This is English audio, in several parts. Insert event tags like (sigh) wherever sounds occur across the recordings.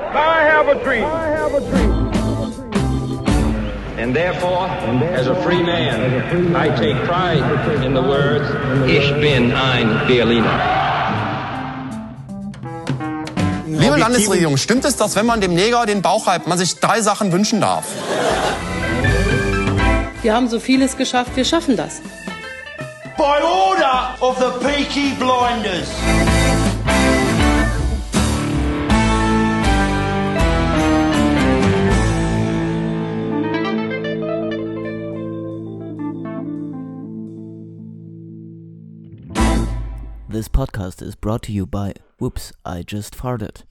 I have a dream. I have a dream. And therefore, as a free man, I take pride in the words, Ich bin ein Berliner. Liebe Landesregierung, stimmt es, dass wenn man dem Neger den Bauch reibt, man sich drei Sachen wünschen darf? Wir haben so vieles geschafft, wir schaffen das. By order of the Peaky Blinders. This podcast is brought to you by Whoops, I just farted.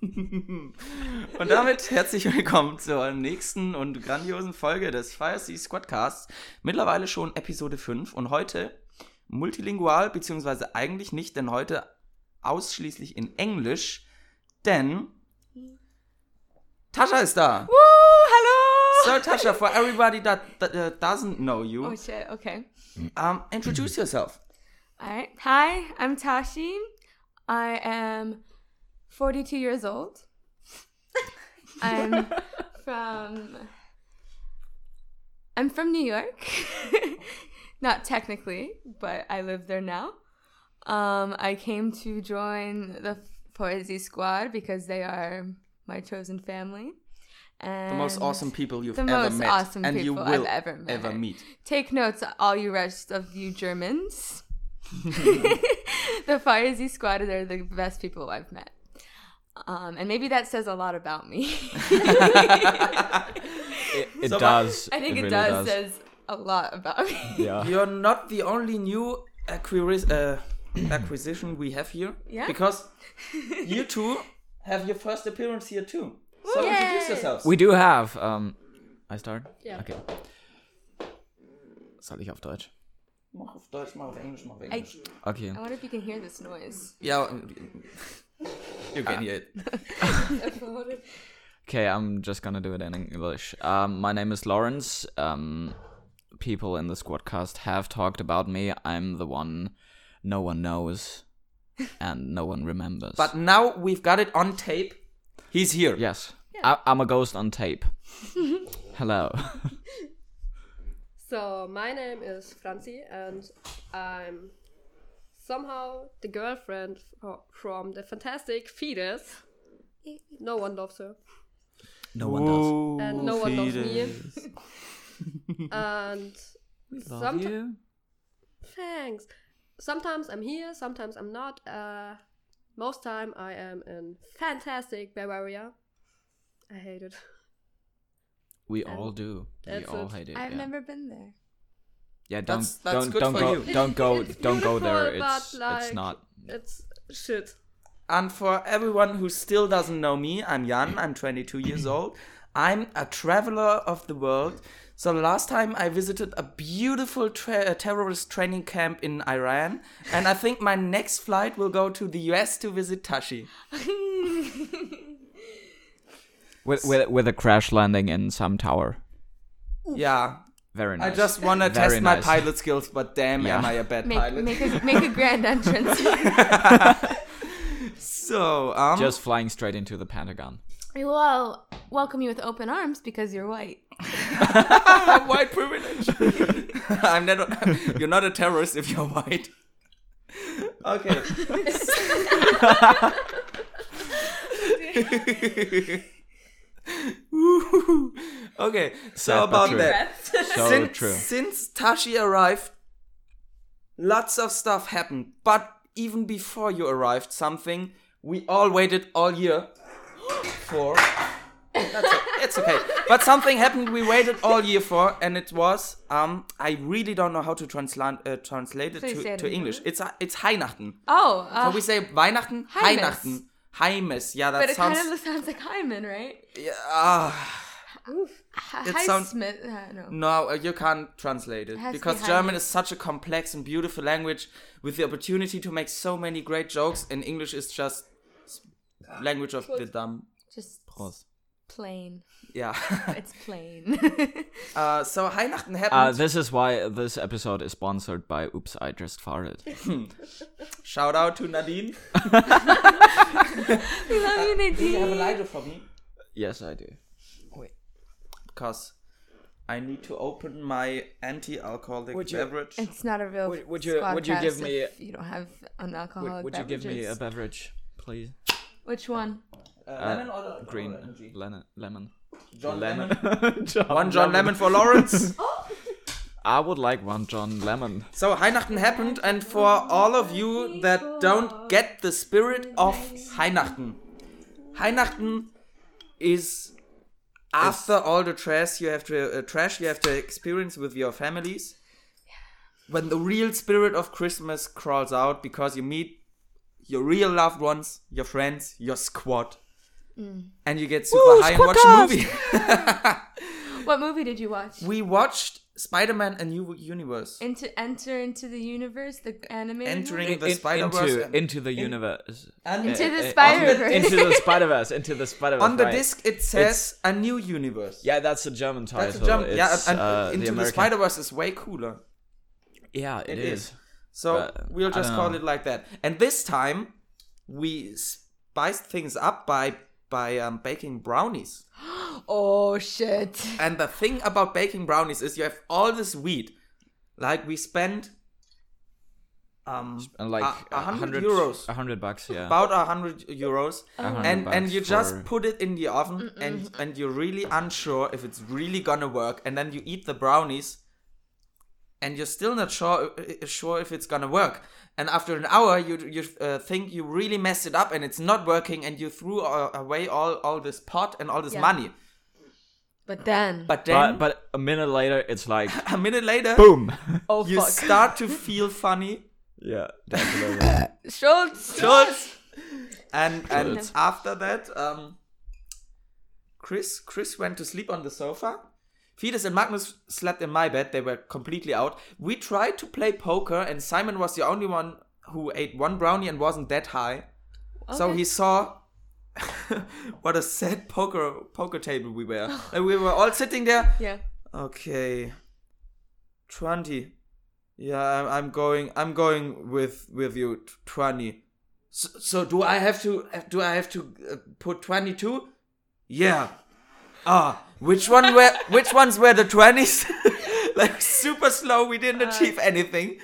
(laughs) Und damit herzlich willkommen zur nächsten und grandiosen Folge des Fire Sea Squadcasts. Mittlerweile schon Episode 5 und heute multilingual, beziehungsweise eigentlich nicht, denn heute ausschließlich in Englisch, denn Tascha ist da. Woo, hello! So Tascha, for everybody that, that uh, doesn't know you, Oh shit, okay. um, introduce yourself. Alright. Hi, I'm Tashi. I am 42 years old. (laughs) I'm from I'm from New York. (laughs) Not technically, but I live there now. Um, I came to join the Poesy Squad because they are my chosen family. And The most awesome people you've ever met, awesome and you people will I've ever met. ever meet. Take notes, all you rest of you Germans. (laughs) the FireSea Squad are the best people I've met. Um, and maybe that says a lot about me. It, it So, does. I think it, really does, says a lot about me. Yeah. (laughs) You're not the only new acquiri- uh, (clears throat) acquisition we have here. Yeah? Because (laughs) you two have your first appearance here too. So Yay! introduce yourselves. We do have. Um, I start. Yeah. Okay. Soll ich auf Deutsch? Mach auf Deutsch, mach auf Englisch, mach auf I, Okay. I wonder if you can hear this noise. Ja, (laughs) you can hear it. (laughs) Okay, I'm just gonna do it in English. Um, my name is Lawrence. Um, people in the Squadcast have talked about me. I'm the one no one knows (laughs) and no one remembers. But now we've got it on tape. He's here. yes, I, I'm a ghost on tape. Hello. So, my name is Franzi, and I'm somehow the girlfriend fro- from the fantastic fetus. No one loves her, No one does. and no one loves me. (laughs) and Love you. thanks. Sometimes I'm here, sometimes I'm not. Uh, most time I am in fantastic Bavaria. I hate it. (laughs) We And all do. We all it. hate it. I've yeah. never been there. Yeah, don't That's- that's don't good don't for go you. don't go It's don't go there. It's but, it's not. It's shit. And for everyone who still doesn't know me, I'm Jan. I'm 22 years old. I'm a traveler of the world. So the last time I visited a beautiful tra- uh, terrorist training camp in Iran, and I think my next flight will go to the US to visit Tashi. (laughs) With with with a crash landing in some tower. Yeah, Very nice. I just want to Very test my pilot skills, but damn, Yeah. am I a bad Make, pilot? make, a, make a grand entrance. (laughs) so, um, just flying straight into the Pentagon. well, welcome you with open arms because you're white. (laughs) white (laughs) privilege. I'm not. You're not a terrorist if you're white. Okay. Woo. okay. So Sad about true. that. So since, true. since Tashi arrived, lots of stuff happened. But even before you arrived, something we all waited all year for. That's it. It's okay. But something happened we waited all year for, and it was um I really don't know how to translate uh, translate it Please say to, it to English. English. It's uh, it's Weihnachten. Oh, uh, So we say Weihnachten, Heimes. Weihnachten, Heimes. Yeah, that but it sounds. kind of sounds like Hyman, right? yeah, ah. It sounds-. Uh, no. No, uh, you can't translate it It because be German is such a complex and beautiful language with the opportunity to make so many great jokes, and English is just language of the dumb. Just Prost. Plain. Yeah. It's (laughs) plain. uh, so Weihnachten Uh, this is why this episode is sponsored by Oops, I Just Farted. (laughs) Shout out to Nadine. (laughs) we love you, Nadine. Do you have a lighter for me? yes, I do. Because I need to open my anti-alcoholic Would you- beverage. It's not a real. Would- would you- would you give me- You don't have an alcoholic Would, would you give me a beverage, please? Which one? Uh, Uh, lemon or or green orange? lemon. Lemon. John lemon. Lemon. (laughs) John One John Lemon for Lawrence. (laughs) I would like one John Lemon. So Weihnachten happened, and for all of you that don't get the spirit of Weihnachten, Weihnachten is after all the trash you have to uh, trash you have to experience with your families. When the real spirit of Christmas crawls out because you meet your real loved ones, your friends, your squad, and you get super Woo, high and watch a movie. (laughs) What movie did you watch? we watched Spider-Man: A New Universe. Into enter into the universe, the animated Entering movie? the Spider-Verse into, into the universe. and- Into the Uh, uh, Spider-Verse. into the Spider Verse. Into the Spider Verse. on the disc it says a new universe. Yeah, that's a German title. That's a jump. Yeah, It's, and, and uh, into the, American- Spider Verse is way cooler. Yeah, It it is. is. So But, we'll just call know. it like that. And this time we spiced things up by by um, baking brownies. (gasps) Oh shit! (laughs) And the thing about baking brownies is you have all this wheat. Like we spent um And like a, a hundred euros. A hundred bucks, yeah. about a hundred euros, A hundred and and bucks you just for- put it in the oven, and and you're really unsure if it's really gonna work, and then you eat the brownies, and you're still not sure uh, sure if it's gonna work. And after an hour, you you uh, think you really messed it up, and it's not working, and you threw uh, away all all this pot and all this Yeah. money. But then, But then but, but a minute later, it's like (laughs) a minute later, boom. oh you fuck, start to feel funny. yeah, (laughs) definitely. Schultz. Schultz. And and after that, um, Chris Chris went to sleep on the sofa. Fides and Magnus slept in my bed. They were completely out. We tried to play poker, and Simon was the only one who ate one brownie and wasn't that high. So he saw (laughs) what a sad poker poker table we were. (laughs) and we were all sitting there. Yeah. Okay. Twenty. Yeah, I'm, I'm going. I'm going with with you. Twenty. So, so do I have to? Do I have to uh, put twenty two? Yeah. Ah, which one were? which ones were the twenties? (laughs) like super slow. We didn't achieve anything.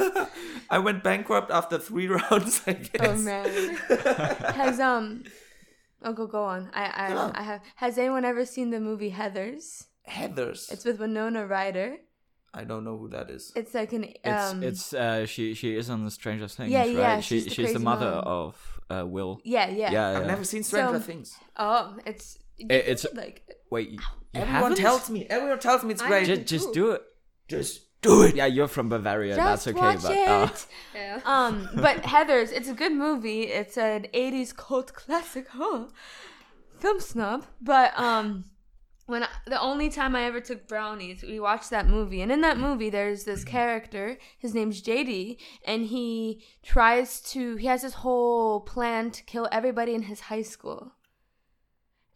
(laughs) I went bankrupt after three (laughs) rounds. I guess. Oh man. Has um. Oh, go go on. I I I have. Has anyone ever seen the movie Heathers? Heathers. It's with Winona Ryder. I don't know who that is. It's like an It's um. it's uh she she is on the Stranger Things, Yeah, right? yeah, She she's the she's the mother mom. of uh Will. yeah, yeah. Yeah, I've yeah. never seen Stranger So- Things. Oh, it's. It's- like. Wait, you Everyone haven't? tells me. Everyone tells me it's I- great. Just just do it. Just do it. Yeah, you're from Bavaria. Just that's okay, watch but it. uh, Yeah. (laughs) Um, but Heathers, it's a good movie. It's an '80s cult classic. Huh? (laughs) Film snob. But um, when I, the only time I ever took brownies, we watched that movie, and in that movie, there's this character. His name's JD, and he tries to. He has this whole plan to kill everybody in his high school.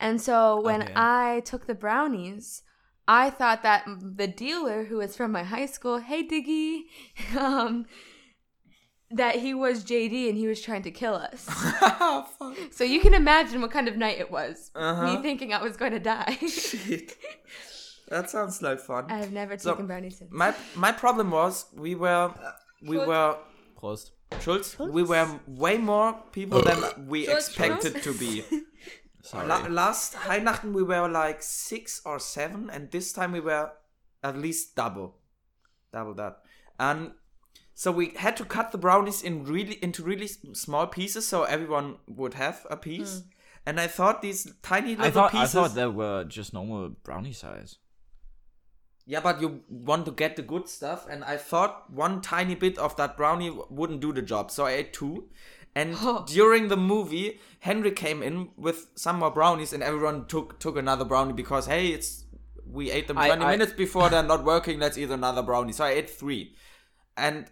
And so when Okay. I took the brownies, I thought that the dealer, who was from my high school, hey Diggy, (laughs) um, that he was JD and he was trying to kill us. (laughs) so you can imagine what kind of night it was. Uh-huh. Me thinking I was going to die. Shit. (laughs) That sounds like fun. I have never So, taken brownies since. My my problem was we were we Schultz. were closed. Schultz, we were way more people than we Schultz, expected to be. Sorry. La- last Weihnachten we were like six or seven, and this time we were at least double, double that. And so we had to cut the brownies in really into really small pieces, so everyone would have a piece. Hmm. And I thought these tiny little I thought pieces. I thought they were just normal brownie size. Yeah, but you want to get the good stuff, and I thought one tiny bit of that brownie wouldn't do the job, so I ate two. And (laughs) Oh. during the movie, Henry came in with some more brownies, and everyone took took another brownie because hey, it's we ate them I- twenty I- minutes before they're not working. Let's eat another brownie. So I ate three, and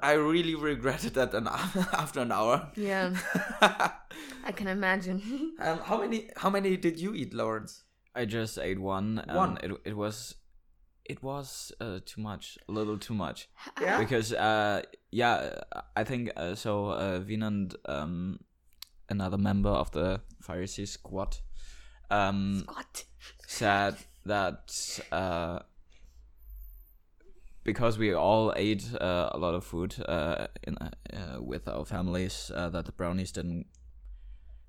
I really regretted that an (laughs) after an hour. Yeah. (laughs) I can imagine. Um, how many how many did you eat, Lawrence? I just ate one. And One? It it was, it was uh, too much, a little too much. Yeah? Because uh, yeah, I think uh, so. Uh, Vinand, um, another member of the FireSea squad, um, What? said that uh, because we all ate uh, a lot of food uh, in uh, with our families, uh, that the brownies didn't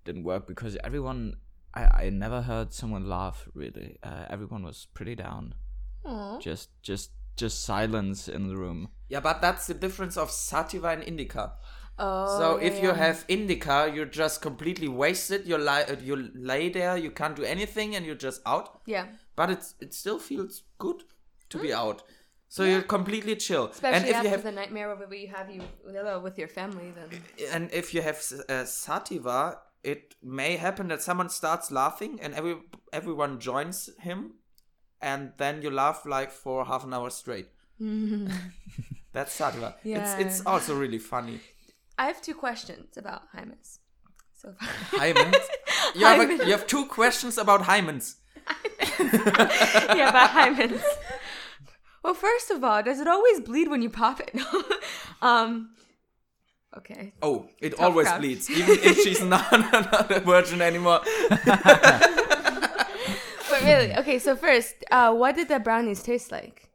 didn't work because everyone. I, I never heard someone laugh really. Uh, everyone was pretty down. Aw. Just just just silence in the room. Yeah, but that's the difference of sativa and indica. Oh. so yeah, if you yeah. have indica, you're just completely wasted. You lie, uh, you lay there, you can't do anything, and you're just out. Yeah. But it's it still feels good to be out. So you're completely chill. Mm. Especially and if after you have the nightmare where you have you uh, with your family, then. and if you have uh, sativa, it may happen that someone starts laughing and every everyone joins him, and then you laugh like for half an hour straight. (laughs) That's sativa. It's it's also really funny. I have two questions about Hymus. So far. Hymens. (laughs) You have, a, you have two questions about hymens. (laughs) yeah, about hymens. Well, first of all, does it always bleed when you pop it? um. Okay. Oh, it Tough always crowd. bleeds, even if she's not, not a virgin anymore. But really, okay. So first, uh, what did the brownies taste like?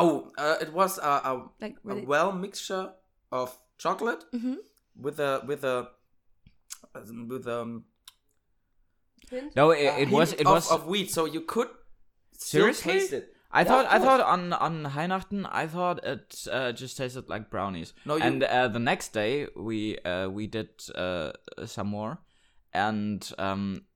Oh, uh, it was a, a, Like a really? well mixture of chocolate Mhm. with a with a with um No, it, it was it of, was of wheat, so you could still seriously. taste it. I Yeah, thought I thought on on Weihnachten I thought it uh, just tasted like brownies. No, you- and uh, the next day we uh, we did uh, some more, and um,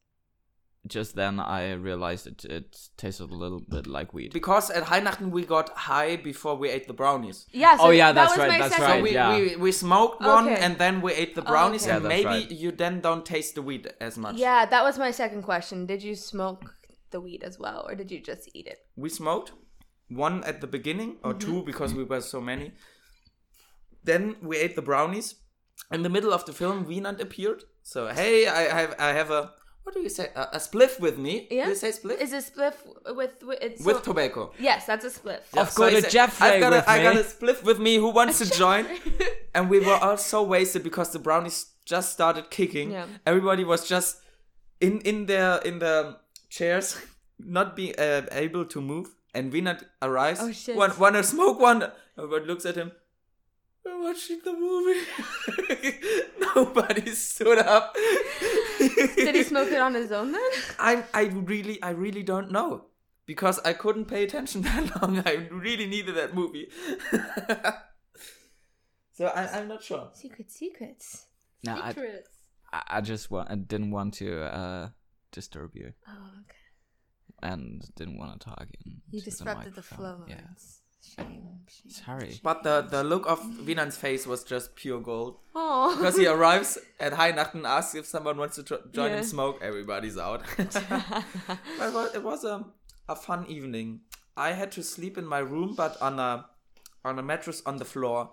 just then I realized it it tasted a little bit like weed. Because at Weihnachten we got high before we ate the brownies. Yeah. So Oh, yeah, that's was right, that's second right, we, yeah. we, we smoked one Okay. and then we ate the Oh, brownies okay. and Yeah, maybe right. you then don't taste the weed as much. Yeah, that was my second question. Did you smoke the weed as well, or did you just eat it? We smoked one at the beginning or Mm-hmm. two because we were so many. Then we ate the brownies. In the middle of the film, Wienand appeared. So hey, I have I have a what do you say a, a spliff with me? Yeah. Do you say spliff Is a spliff with with it's with so- tobacco? Yes, that's a spliff. Of So course, he a said, Jeffrey I've got with a, I got a spliff with me. Who wants to join? (laughs) and we were all so wasted because the brownies just started kicking. Yeah. Everybody was just in in their in the chairs, not being uh, able to move. And Vinat arrives. Oh, shit. Want, want to smoke one? Everybody looks at him. We're watching the movie. (laughs) Nobody stood up. (laughs) Did he (laughs) smoke it on his own then? I I really I really don't know because I couldn't pay attention that long. I really needed that movie. so I, I'm not sure. Secret secrets. No, I, Secrets. I I just wa- I didn't want to uh, disturb you Oh, okay. and didn't want to talk. In You to the disrupted the, flow. microphone. Yeah, Shame. Shame. sorry. But the, the look of Vinan's face was just pure gold. Oh. Because he arrives at Weihnachten, asks if someone wants to tr- join Yeah. him smoke, everybody's out. (laughs) but it was, it was a, a fun evening. I had to sleep in my room, but on a on a mattress on the floor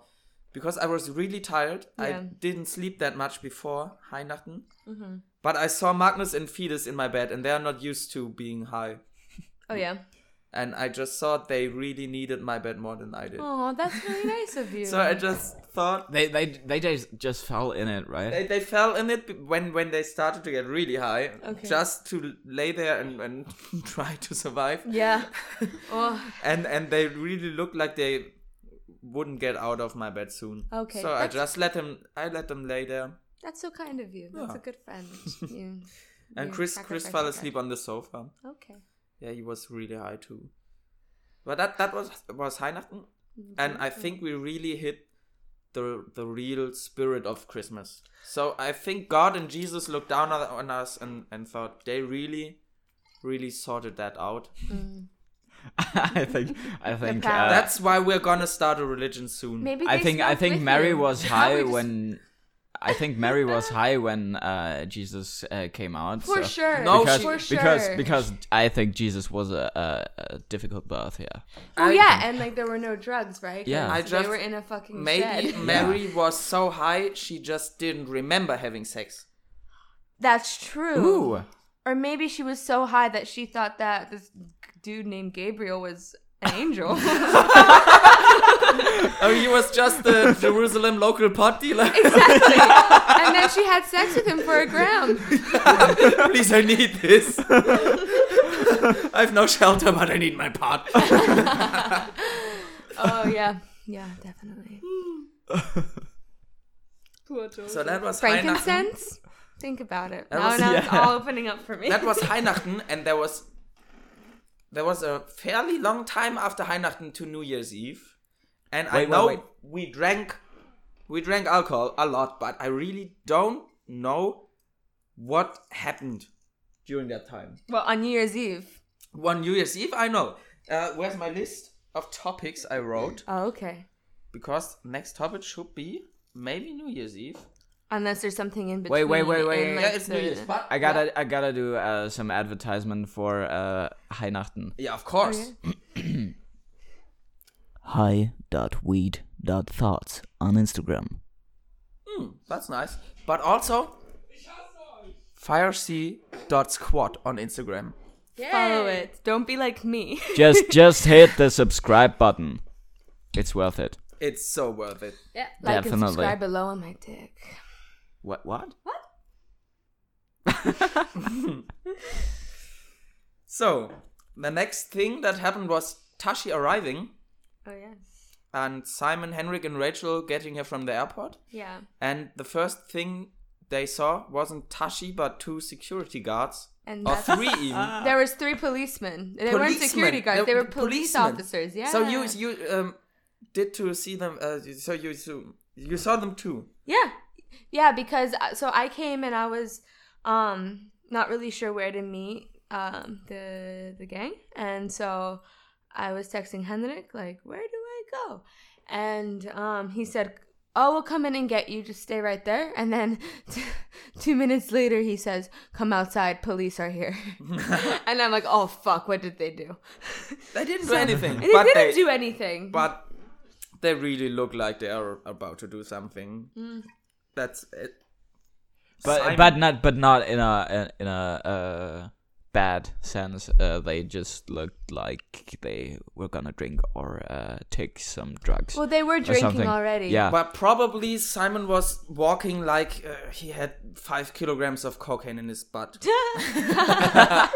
because I was really tired. I didn't sleep that much before Weihnachten. Mm-hmm. But I saw Magnus and Fides in my bed, and they are not used to being high. Oh yeah. And I just thought they really needed my bed more than I did. Oh, that's really (laughs) nice of you. So I just thought They they they just just fell in it, right? they, they fell in it when when they started to get really high, Okay. just to lay there and, and (laughs) try to survive. Yeah. (laughs) Oh. And and they really looked like they wouldn't get out of my bed soon. Okay, So I just let them I let them lay there. That's so kind of you. That's Yeah. a good friend. You, And you Chris Chris fell asleep on the sofa. Okay. Yeah, he was really high too. But that that was was Weihnachten, mm. and I think we really hit the the real spirit of Christmas. So I think God and Jesus looked down on, on us and and thought they really, really sorted that out. (laughs) I think I think uh, That's why we're gonna start a religion soon. Maybe I think I think Mary you. was high when I think Mary was high when uh, Jesus uh, came out. For so- sure. No, because, for sure. because because I think Jesus was a, a, a difficult birth. Yeah. Oh I- yeah, and like there were no drugs, right? Yeah. I they were in a fucking Maybe shed. Mary was so high she just didn't remember having sex. That's true. Ooh. Or maybe she was so high that she thought that this dude named Gabriel was an angel. (laughs) (laughs) (laughs) Oh, he was just the Jerusalem local pot dealer. exactly. (laughs) and then she had sex with him for a gram. (laughs) Please, I need this. I have no shelter, but I need my pot. Oh yeah, yeah, definitely. Poor Joe. So that was Weihnachten. Frankincense. Think about it. That now, was- now it's all opening up for me. That was Weihnachten, and there was there was a fairly long time after Weihnachten to New Year's Eve, and I Wait, wait, know wait. we drank we drank alcohol a lot, but I really don't know what happened during that time. well on New Year's Eve. One New Year's Eve, I know. Uh, where's my list of topics I wrote? Oh okay. Because next topic should be maybe New Year's Eve. Unless there's something in between. Wait, wait, wait, wait. in, Yeah, like, it's New Year's, but I gotta I gotta do uh, some advertisement for uh, Weihnachten. yeah, of course. (clears throat) Hi.weed.thoughts on Instagram. Hmm, that's nice. But also firesea.squad on Instagram. Follow it. Don't be like me. (laughs) Just just hit the subscribe button. It's worth it. It's so worth it. Yeah. like and Definitely. subscribe below on my dick. What? What what? (laughs) So, the next thing that happened was Tashi arriving Oh yes. and Simon, Henrik, and Rachel getting here from the airport. Yeah. And the first thing they saw wasn't Tashi, but two security guards. And Or three even. (laughs) There was three policemen. They weren't security guards. They They're were police policemen. officers. Yeah. So you you um did to see them. Uh, so you so you saw them too. Yeah. Yeah, because uh, so I came and I was um not really sure where to meet um the the gang and so I was texting Henrik like where do I go? And um he said Oh, we'll come in and get you. Just stay right there. And then (laughs) two minutes later, he says, "Come outside. Police are here." (laughs) and I'm like, "Oh fuck! What did they do?" They didn't do anything. They but didn't they, do anything. But they really look like they are about to do something. Mm. That's it. But Simon- but not but not in a in a uh, bad sense. Uh, they just looked like they were gonna drink or uh, take some drugs. well, they were drinking something. already. Yeah. But probably Simon was walking like uh, he had five kilograms of cocaine in his butt. (laughs) (laughs) yeah.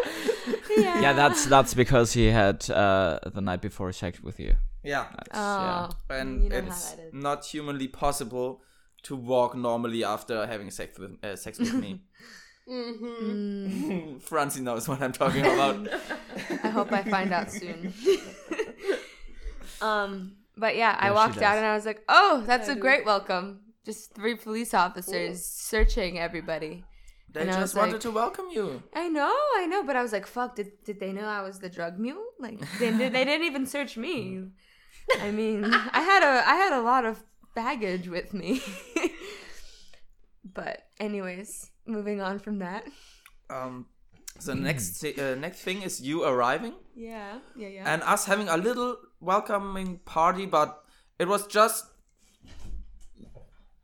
yeah, that's that's because he had uh, the night before sex with you. Yeah. That's, Oh, yeah. And you know how it's that is. not humanly possible to walk normally after having sex with uh, sex with me. (laughs) Mm. (laughs) Francie knows what I'm talking about. (laughs) I hope I find out soon. (laughs) um, but yeah, I Yeah, she walked out and I was like, "Oh, that's I a do. great welcome." Just three police officers searching everybody. They And I just wanted like- to welcome you. I know, I know, but I was like, "Fuck! Did did they know I was the drug mule? Like, they they didn't even search me. I mean, I had a I had a lot of baggage with me. but anyways, moving on from that. Um, so next uh, next thing is you arriving Yeah, yeah, yeah. and us having a little welcoming party, but it was just.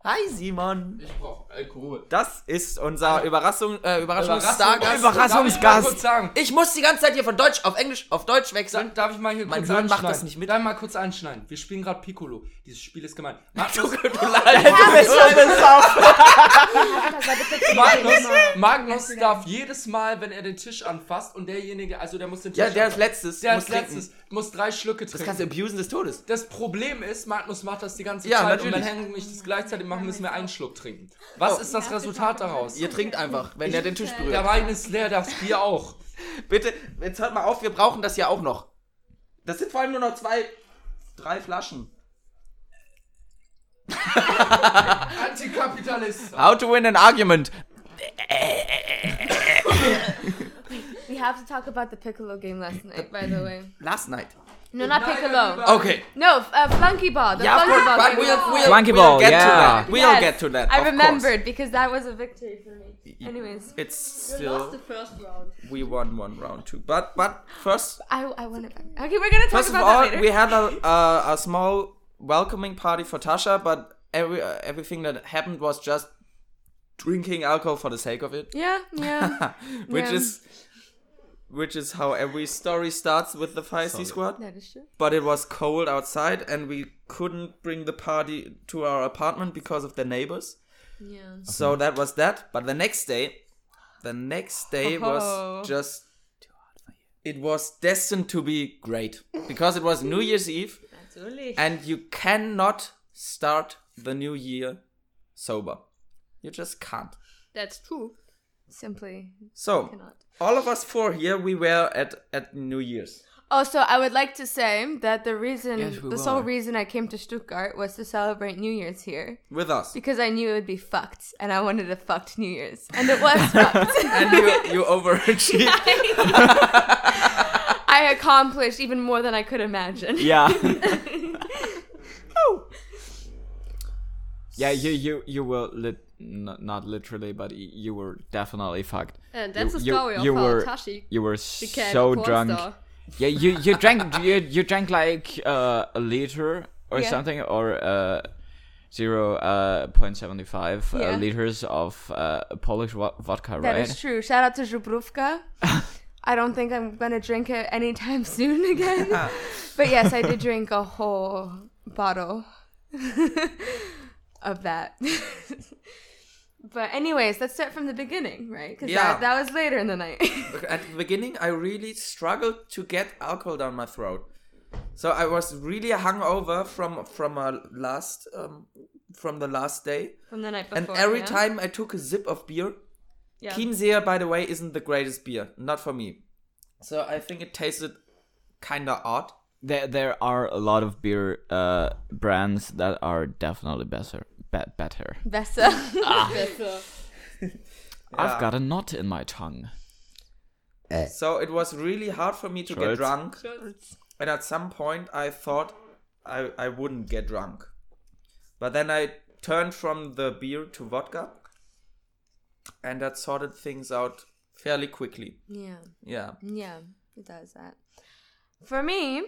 Hi Simon. Ich brauch Alkohol. Das ist unser Überraschung, äh, Überraschungsstargast. Überraschungsgast. Darf ich mal kurz sagen? Ich muss die ganze Zeit hier von Deutsch auf Englisch auf Deutsch wechseln. Darf ich mal hier Mein kurz Sohn macht das nicht mit. Ich mal kurz anschneiden? Wir spielen gerade Piccolo. Dieses Spiel ist gemein. (laughs) Magnus, Magnus, Magnus darf jedes Mal, wenn er den Tisch anfasst und derjenige, also der muss den Tisch Ja, der anfassen. letztes der als letztes muss drei Schlücke Das trinken. kannst du abusen des Todes. Das Problem ist, Magnus macht das die ganze Ja, Zeit und natürlich. wenn Henry und ich das gleichzeitig machen, müssen wir einen Schluck trinken. Was Oh. ist das Resultat daraus? Ihr trinkt einfach, wenn er den Tisch berührt. Der Wein ist leer, das Bier auch. (laughs) Bitte, jetzt hört mal auf, wir brauchen das ja auch noch. Das sind vor allem nur noch zwei, drei Flaschen. (laughs) Antikapitalist. How to win an argument. (laughs) We have to talk about the Piccolo game last night, by the way. (clears throat) Last night. No, not piccolo. Okay. No, uh, flunky ball. The Yeah, flunky course, ball. but game. we'll, we'll, Flunky we'll ball, get to that. We'll Yes, get to that. I of course. remembered because that was a victory for me. Anyways, It's You lost still the first round. we won one round two, but but first I I want it back. Okay, we're gonna talk First of about all, that later. we had a, a a small welcoming party for Tasha, but every uh, everything that happened was just drinking alcohol for the sake of it, yeah, yeah. (laughs) which Yeah. is which is how every story starts with the FireSea squad. that is true. But it was cold outside, and we couldn't bring the party to our apartment because of the neighbors. Yeah. So that was that. But the next day, the next day Oh. was just. It was destined to be great because it was New Year's Eve, Absolutely. and you cannot start the new year sober. You just can't. That's true. Simply So cannot. all of us four here, we were at at New Year's. Oh, also, I would like to say that the reason, Yes, we the sole were. reason I came to Stuttgart was to celebrate New Year's here with us. because I knew it would be fucked, and I wanted a fucked New Year's, and it was fucked. (laughs) and you you overachieved. (laughs) I accomplished even more than I could imagine. Yeah. (laughs) oh. yeah, you you you were lit not, not literally, but y- you were definitely fucked. And that's you, the you- story of you how were, Tashi You were so drunk. star. Yeah, you you drank (laughs) you you drank like uh, a liter or Yeah. something or uh, zero uh, point seventy five Yeah. uh, liters of uh, Polish vo- vodka, That right? is true. Shout out to Żubrówka. (laughs) I don't think I'm gonna drink it anytime (laughs) soon again. but yes, I did drink a whole bottle of that. But anyways, let's start from the beginning, right? Because Yeah. that, that was later in the night. (laughs) at the beginning I really struggled to get alcohol down my throat. So I was really hungover from from a last um, from the last day. from the night before. And every yeah? time I took a sip of beer, Yeah. Chiemseer, by the way, isn't the greatest beer. Not for me. So I think it tasted kinda odd. There there are a lot of beer uh, brands that are definitely better. Be- better. Besser. Ah. (laughs) Besser. I've got a knot in my tongue. Eh. So it was really hard for me to get Schultz. drunk. And at some point I thought I, I wouldn't get drunk. But then I turned from the beer to vodka. And that sorted things out fairly quickly. yeah. Yeah. Yeah, it does that. For me,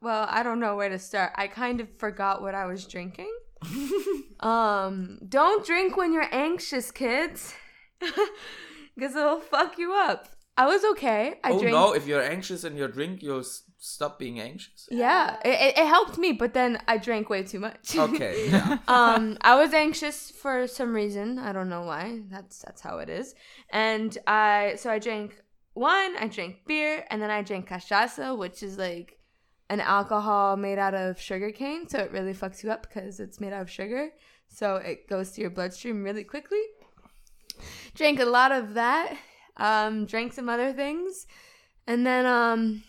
well, I don't know where to start. I kind of forgot what I was drinking. (laughs) um, don't drink when you're anxious, kids, (laughs) because it'll fuck you up. I was okay. I oh drank. no, if you're anxious and you drink, you'll s- stop being anxious. Yeah, it, it, helped me, but then I drank way too much. (laughs) Okay, yeah. um, I was anxious for some reason. I don't know why. That's that's how it is. And I so I drank wine, I drank beer, and then I drank cachaça, which is like an alcohol made out of sugar cane. So it really fucks you up because it's made out of sugar. So it goes to your bloodstream really quickly. Drank a lot of that. Um, drank some other things, and then um,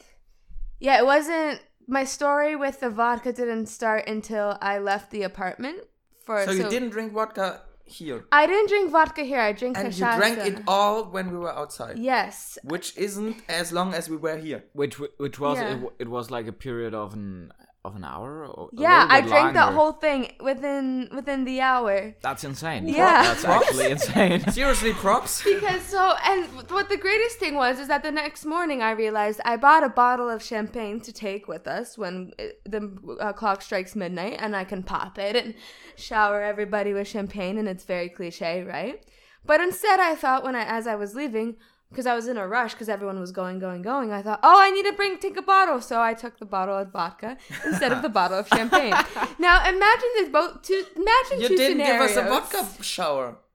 yeah, it wasn't my story with the vodka didn't start until I left the apartment for So you didn't drink vodka here. I didn't drink vodka here. I drank And cachaça. you drank it all when we were outside. Yes. Which isn't as long as we were here. Which which was Yeah. it, w- it was like a period of an of an hour or Yeah, I bit drank that whole thing within within the hour. That's insane. Yeah. That's actually insane. (laughs) Seriously, props. Because so, and what the greatest thing was is that the next morning I realized I bought a bottle of champagne to take with us when the uh, clock strikes midnight, and I can pop it and shower everybody with champagne, and it's very cliche, right? But instead, I thought when I, as I was leaving, because I was in a rush, because everyone was going, going, going, I thought, oh, I need to bring take a bottle, so I took the bottle of vodka instead of the (laughs) bottle of champagne. now imagine this both two. Imagine You two didn't give us a vodka shower. (laughs)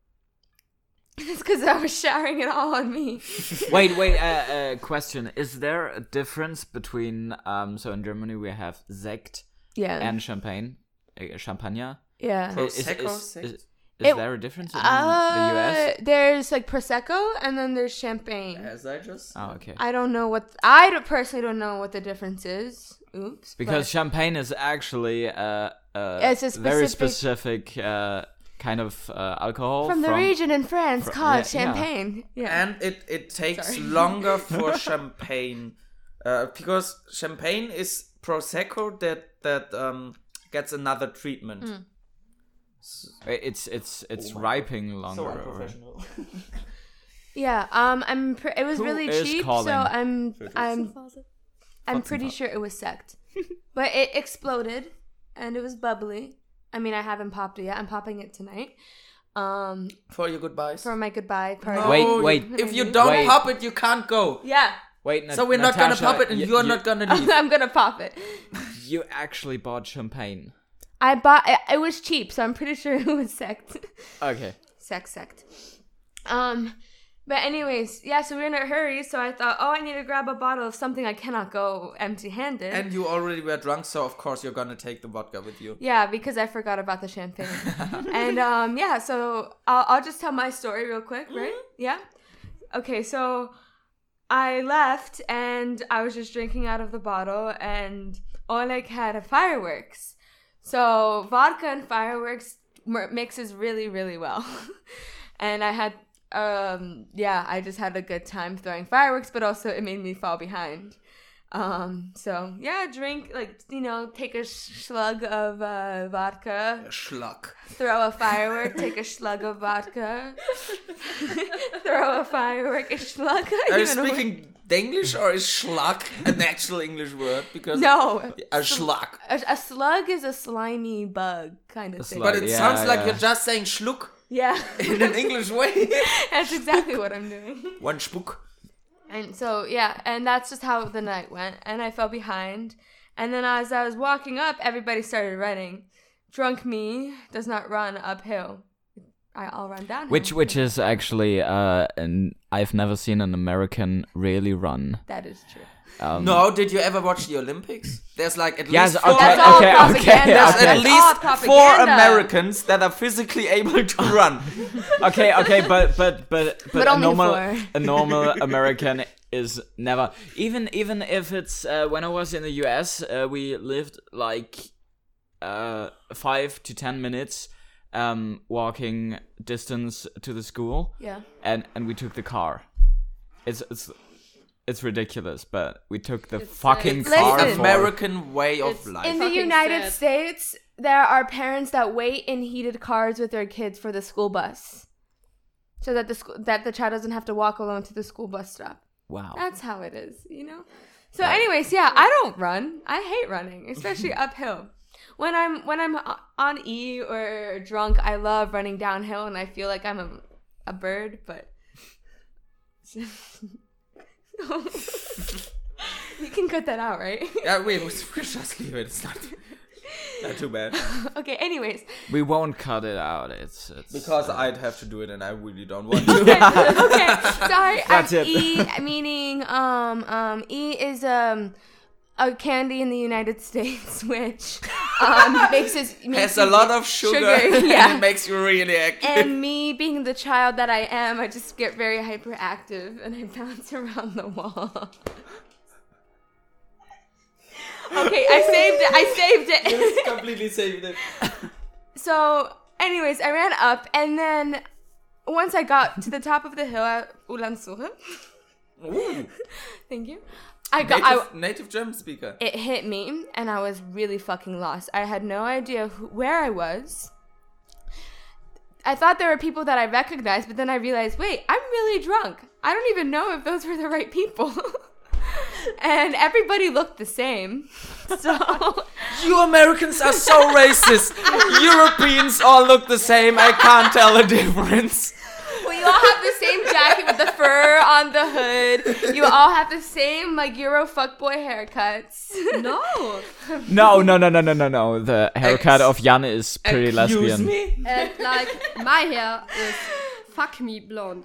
It's because I was showering it all on me. (laughs) wait, wait. Uh, uh, question: Is there a difference between um? So in Germany we have Sekt Yeah. and champagne, uh, champagner. Yeah. Is, is, is, is, is It- there a difference in Uh, the US? There's like prosecco and then there's champagne. As I just. Oh, okay. I don't know what I don't- personally don't know what the difference is. Oops. Because but- champagne is actually uh, uh It's a very specific- specific uh, kind of uh, alcohol from the region in France fro- called yeah, yeah. champagne. Yeah. And it, it takes Sorry. (laughs) longer for champagne. Uh, because champagne is prosecco that that um gets another treatment. Mm. It's it's it's Oh my riping So longer. or- (laughs) Yeah, um, I'm. Pr- it was Who really cheap, calling? so I'm. I'm. I'm pretty sure it was Sekt, but it exploded, and it was bubbly. I mean, I haven't popped it yet. I'm popping it tonight. Um, For your goodbyes. for my goodbye party. No, Wait, wait. If you don't Wait. pop it, you can't go. Yeah, Wait, Nat- So we're not gonna pop it, and y- you're you- not gonna leave. (laughs) I'm gonna pop it. You actually bought champagne. I bought. It, it was cheap, so I'm pretty (laughs) sure it was Sekt. Okay. Sekt, Sekt. Um, but anyways, yeah. So we're in a hurry, so I thought, oh, I need to grab a bottle of something. I cannot go empty-handed. And you already were drunk, so of course you're gonna take the vodka with you. Yeah, because I forgot about the champagne. (laughs) and um, yeah, so I'll, I'll just tell my story real quick, right? Yeah. Okay, so I left and I was just drinking out of the bottle, and Oleg had fireworks. So vodka and fireworks mixes really, really well. (laughs) and I had, um, yeah, I just had a good time throwing fireworks, but also it made me fall behind. Um, so yeah, drink like you know, take a slug of uh, vodka, Schluck. throw a firework, take a slug of vodka, (laughs) throw a firework, a slug. I (laughs) Are you don't know what- speaking English or is schluck an actual English word? Because No, a schluck. a, a slug is a slimy bug kind of A thing. slug. But it Yeah, sounds like you're just saying schluck Yeah, (laughs) in an English way. that's exactly what I'm doing. One spuck. And so yeah, and that's just how the night went. And I fell behind. And then as I was walking up, everybody started running. Drunk me does not run uphill. I, I'll run downhill. Which which is actually uh, an I've never seen an American really run. that is true. Um, No, did you ever watch the Olympics? There's like at Yes, least four, That's all okay, okay, there's okay. at least four. Americans that are physically able to (laughs) run. okay, okay, but but but (laughs) but, But a normal four. a normal (laughs) American is never even even if it's uh, when I was in the US, uh, we lived like uh five to ten minutes um walking distance to the school, Yeah. and and we took the car. It's it's it's ridiculous, but we took the It's, uh, fucking it's car. Listen. for- American way of It's life. In the Fucking United sad. States, there are parents that wait in heated cars with their kids for the school bus, so that the school that the child doesn't have to walk alone to the school bus stop. Wow. That's how it is, you know. So, anyways, yeah, I don't run. I hate running, especially (laughs) uphill. When I'm when I'm on E or drunk, I love running downhill, and I feel like I'm a a bird. But (laughs) you can cut that out, right? (laughs) yeah, wait, we'll just leave it. It's not, not too bad. (laughs) okay. Anyways, We won't cut it out. It's it's Because uh, I'd have to do it and I really don't want to. okay, sorry. That's I'm it. E meaning um um E is um a candy in the United States (laughs) which um makes us makes Has a lot of sugar, (laughs) yeah. and it makes you really active. and me being the child that I am, I just get very hyperactive and I bounce (laughs) around the wall. okay, I saved it. I saved it. completely saved it. so, anyways, I ran up and then once I got to the top of the hill at Uhlandshöhe, Ooh, thank you. I got I, native, native German speaker. it hit me and I was really fucking lost. I had no idea who, where I was. I thought there were people that I recognized, but then I realized, wait, I'm really drunk. I don't even know if those were the right people. (laughs) and everybody looked the same. (laughs) So (laughs) You Americans are so racist. Europeans all look the same. I can't tell the difference. Well, you all have the same jacket with the fur on the hood. You all have the same like Euro fuckboy haircuts. No. (laughs) No, no, no, no, no, no, no. The haircut Ex- of Jan is pretty Excuse lesbian. me? and like my hair is fuck me blonde.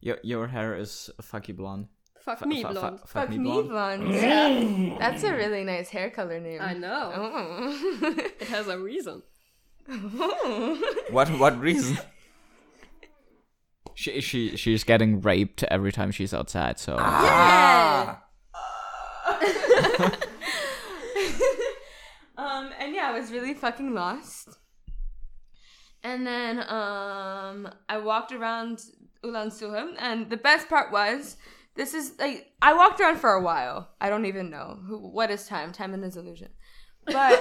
Your your hair is fucky blonde. Fuck Fu- me fu- fu- blonde. fuck me me blonde. blonde. That's a really nice hair color name. I know. Oh. It has a reason. (laughs) Oh. What what reason? She she she's getting raped every time she's outside. So Ah. (laughs) um, and yeah, I was really fucking lost. And then um, I walked around Uhlandshöhe, and the best part was This is like I walked around for a while. I don't even know who, what is time. Time is illusion. But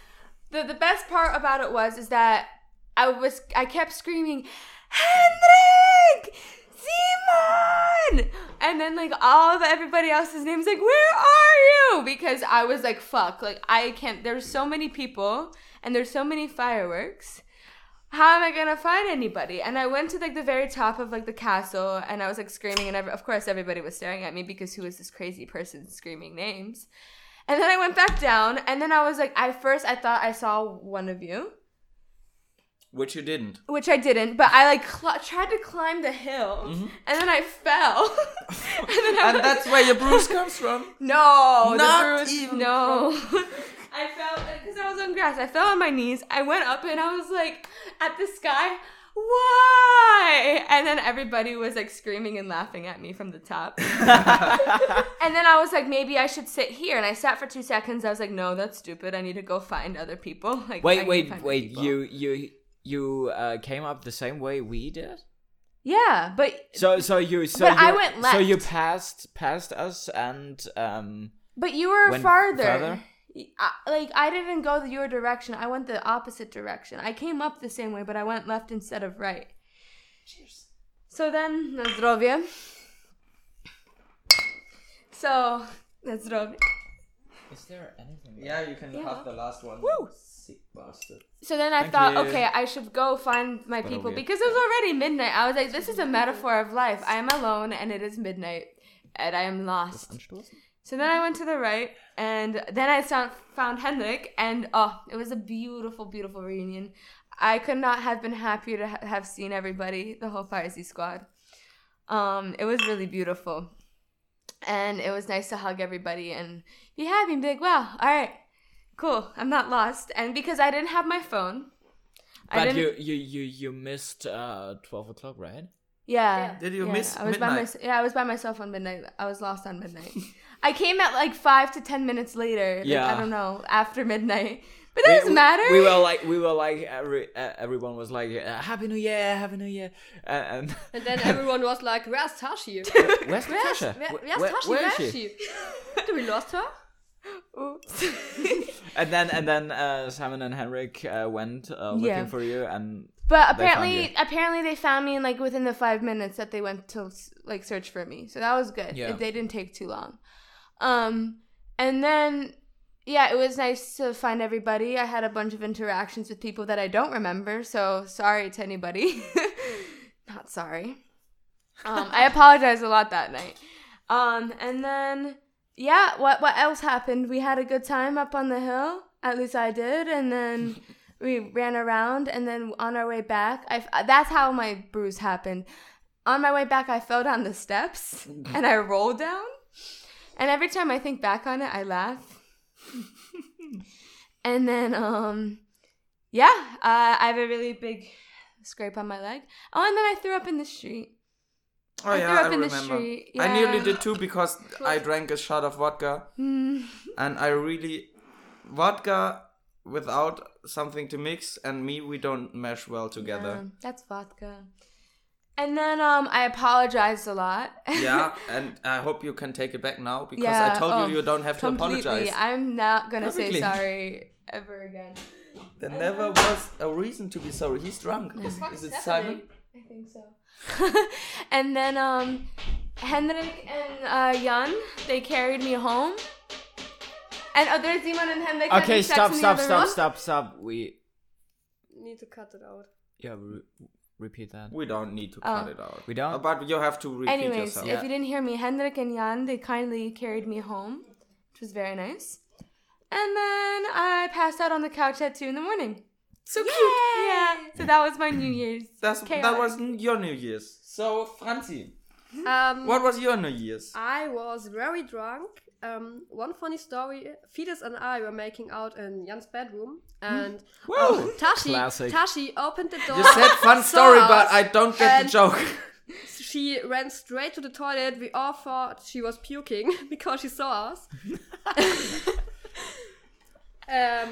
(laughs) the the best part about it was is that I was I kept screaming, Hendrik, Simon, and then like all of everybody else's names like where are you? Because I was like fuck, like I can't. There's so many people and there's so many fireworks how am I gonna find anybody? And I went to like the very top of like the castle, and I was like screaming, and every- of course everybody was staring at me because who is this crazy person screaming names? And then I went back down, and then I was like, I first I thought I saw one of you, Which you didn't. which I didn't, but I like cl- tried to climb the hill, mm-hmm. and then I fell. (laughs) and then I And was- that's where your bruise comes from. (laughs) no, Not the bruise, even no. (laughs) I fell uh, because I was on grass. I fell on my knees. I went up and I was like at the sky. Why? And then everybody was like screaming and laughing at me from the top. and then I was like, maybe I should sit here. And I sat for two seconds. I was like, no, that's stupid. I need to go find other people. Like, Wait, wait, wait. You you you uh, came up the same way we did. Yeah, but So so you so But you, I went left. So you passed passed us and um. But you were Went farther. I, like I didn't go your direction. I went the opposite direction. I came up the same way, but I went left instead of right. Cheers. So then, na zdrowie. So, na zdrowie. Is there anything? Yeah, you can Yeah. have the last one. Woo! Sick bastard. So then I Thank thought, you. okay, I should go find my people Zdrowie. because it was already midnight. I was like, this is a metaphor of life. I am alone and it is midnight and I am lost. So then I went to the right, and then I found found Henrik, and oh, it was a beautiful, beautiful reunion. I could not have been happier to ha- have seen everybody, the whole FireSea squad. Um, it was really beautiful, and it was nice to hug everybody and be happy and be like, "Wow, all right, cool, I'm not lost." And because I didn't have my phone, I But didn't. you you you you missed uh twelve o'clock, right? Yeah. Did you yeah, miss I was by my, Yeah, I was by myself on midnight. I was lost on midnight. I came at like five to ten minutes later. like, Yeah. I don't know after midnight, but that We- doesn't matter. We were like, we were like, every, uh, everyone was like, uh, Happy New Year, Happy New Year, uh, and (laughs) And then everyone was like, "Where's Tashi? Where's Natasha? Where, where's where- Tashi? where Where is is she? she? (laughs) Did we lost her? Oops. (laughs) and then and then uh, Simon and Henrik uh, went uh, looking Yeah. for you, and But they found apparently, apparently they found me in like within the five minutes that they went to like search for me. So that was good. Yeah. They didn't take too long. Um, and then yeah, it was nice to find everybody. I had a bunch of interactions with people that I don't remember. So sorry to anybody. (laughs) Not sorry. Um, I (laughs) apologized a lot that night. Um, and then yeah, what what else happened? We had a good time up on the hill. At least I did, and then (laughs) we ran around. And then on our way back, I that's how my bruise happened. On my way back, I fell down the steps (laughs) and I rolled down. And every time I think back on it, I laugh. (laughs) and then, um, yeah, uh, I have a really big scrape on my leg. Oh, and then I threw up in the street. Oh I yeah, up I in the remember. street, I nearly did too because (laughs) I drank a shot of vodka, Hmm. and I really vodka without something to mix and me we don't mesh well together. Um, that's vodka. And then um, I apologized a lot. (laughs) yeah, and I hope you can take it back now because Yeah, I told oh, you you don't have to apologize. I'm not gonna Perfectly. say sorry ever again. There never was a reason to be sorry. He's drunk. Is, is it Simon? I think so. (laughs) and then um, Henrik and uh, Jan, they carried me home. And oh, there's Simon and Henrik. okay, sex stop, in the stop, other stop, room. stop, stop. We Need to cut it out. yeah, re- repeat that. We don't need to Oh. cut it out. We don't? Uh, But you have to repeat Anyways, yourself. if you didn't hear me, Henrik and Jan, they kindly carried me home, which was very nice. And then I passed out on the couch at 2 in the morning. So cute. Yeah. So that was my New Year's. That's, that was your New Year's. So, Franzi, Um, what was your New Year's? I was very drunk. Um, one funny story: Fides and I were making out in Jan's bedroom, and (gasps) oh, Tashi, Classic. Tashi opened the door. You said fun story, us, but I don't get the joke. (laughs) She ran straight to the toilet. We all thought she was puking (laughs) because she saw us. (laughs) um,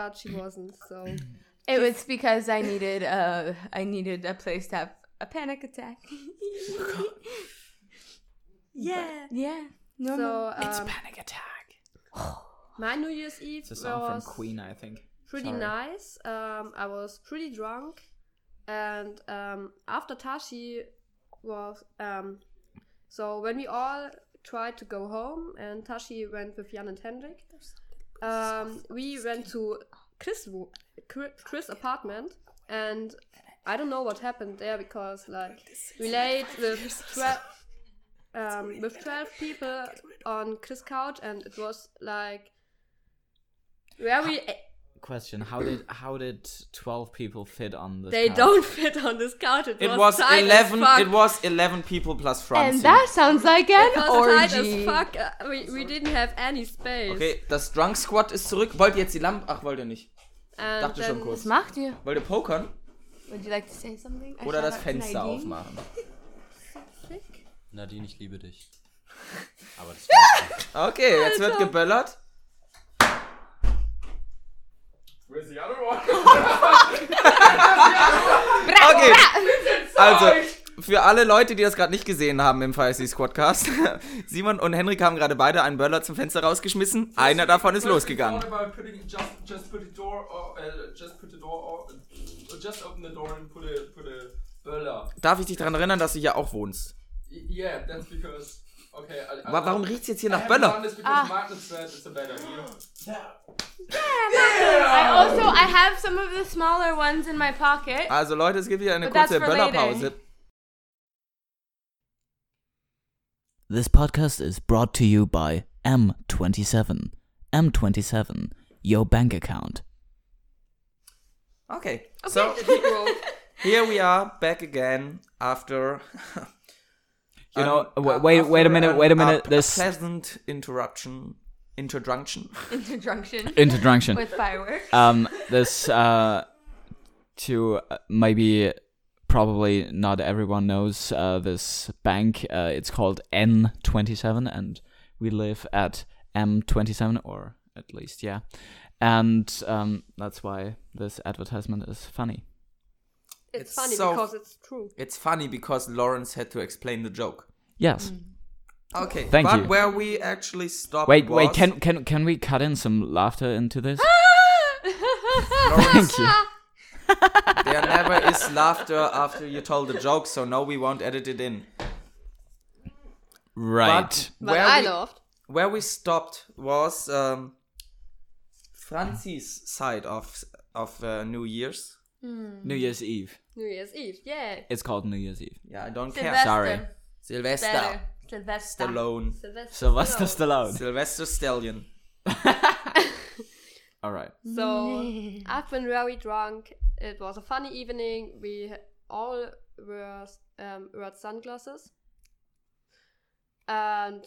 but she wasn't. So It was because I needed uh I needed a place to have a panic attack. (laughs) Yeah. Yeah. So Normal. um, Panic attack. (sighs) my New Year's Eve It's a song was from Queen, I think. pretty Sorry. nice. Um, I was pretty drunk, and um, after Tashi was um, so when we all tried to go home, and Tashi went with Jan and Hendrik. Um, we went to Chris Chris' apartment, and I don't know what happened there because like we laid with twelve um, with twelve people on Chris' couch, and it was like very. Question: How did how did twelve people fit on this? They couch? don't fit on this couch. It, It was, was eleven. It was eleven people plus Franzi. And that sounds like an It was tight orgy. as fuck. Uh, we, we didn't have any space. Okay, das Drunk Squad ist zurück. Wollt ihr jetzt die Lampe? Ach, wollt ihr nicht. And Dachte schon kurz. Was macht ihr? Wollt ihr pokern? Would you like to say something? I Oder das Fenster Nadine. aufmachen? (laughs) Nadine, ich liebe dich. (laughs) Aber das Okay, jetzt wird geböllert. Where's the other one? Okay, also für alle Leute, die das gerade nicht gesehen haben im Fire Squadcast, (laughs) Simon und Henrik haben gerade beide einen Böller zum Fenster rausgeschmissen. Einer davon ist losgegangen. Darf ich dich daran erinnern, dass du hier auch wohnst? Yeah, that's because. Okay. I, I, Wa- warum riecht's jetzt hier I nach haven't Böller? done this because ah. Magnus said it's a bad idea. I also I have some of the smaller ones in my pocket. Also Leute, es gibt hier eine But that's kurze for later. Böllerpause. This podcast is brought to you by M27. M27, your bank account. Okay, so (laughs) here we are back again after. You know, um, wa- uh, wait- wait a minute, wait a minute, A, this- pleasant interruption, introdunction. (laughs) Interjunction. Interjunction. With fireworks. Um, this uh, to uh, maybe probably not everyone knows uh, this bank. Uh, it's called N27, and we live at M27, or at least yeah, and um, that's why this advertisement is funny. It's, It's funny so- because it's true. It's funny because Lawrence had to explain the joke. Yes. Okay, Thank but you. where we actually stopped. Wait, was, wait. Can can can we cut in some laughter into this? (laughs) Thank you. (laughs) there never is laughter after you told the joke, so no, we won't edit it in. Right. But where I we, laughed. Where we stopped was um, Franzi's side of of uh, New Year's. New Year's Eve. New Year's Eve, yeah. It's called New Year's Eve. Yeah, I don't care. Sorry. Sylvester. Better. Sylvester. Stallone. Sylvester. Sylvester Stallone. Sylvester Stallion. (laughs) All right. So I've been very drunk. It was a funny evening. We all were um, wore sunglasses, and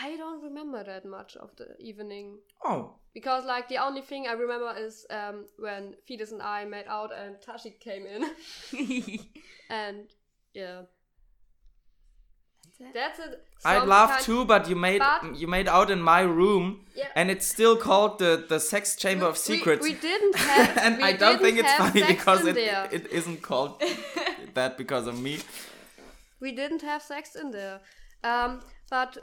I don't remember that much of the evening Oh, because, like, the only thing I remember is um, when Fides and I made out and Tashi came in, (laughs) and yeah. That's it. I'd Some laugh too, but you made But- you made out in my room, Yeah. and it's still called the the sex chamber of secrets. We, didn't (laughs) have. and we I don't think it's funny because it, there. it isn't called (laughs) that because of me. we didn't have sex in there. Um, but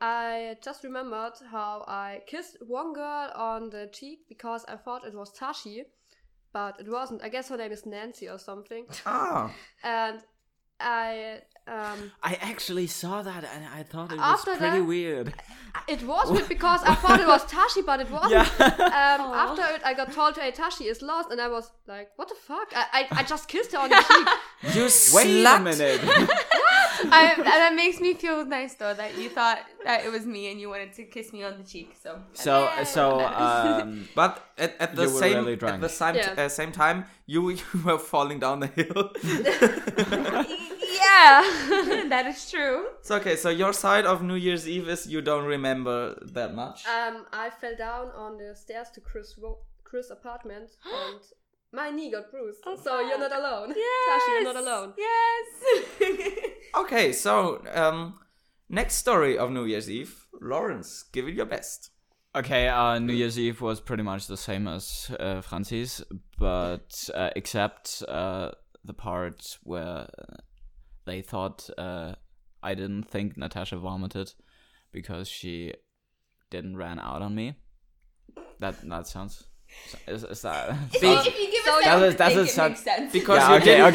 I just remembered how I kissed one girl on the cheek because I thought it was Tashi, but it wasn't. I guess her name is Nancy or something. Ah, (laughs) And I um, I actually saw that and I thought it was pretty that- weird. (laughs) it was weird (laughs) because I thought it was Tashi, but it wasn't. Yeah. Um, after it, I got told, "Hey, Tashi is lost," and I was like, "What the fuck?" I I, I just kissed her on the cheek. you Wait slut! a minute. (laughs) I, and that makes me feel nice though that you thought that it was me and you wanted to kiss me on the cheek. So so so um (laughs) But at, at the same really at the same Yeah. uh, same time, you (laughs) you were falling down the hill. yeah, that is true. so okay, so your side of New Year's Eve is you don't remember that much. Um, I fell down on the stairs to Chris' ro- Chris' apartment (gasps) and my knee got bruised. so you're not alone. (laughs) Tashi, you're not alone. Yes. (laughs) Okay, so um, next story of New Year's Eve, Lawrence, give it your best. Okay, uh, New Year's Eve was pretty much the same as uh, Francis, but uh, except uh, the part where they thought uh, I didn't think Natasha vomited because she didn't ran out on me. That that sounds. Is, is that? If you- if you give a So second, that is, that think is it makes sense. Because Yeah, you okay, didn't,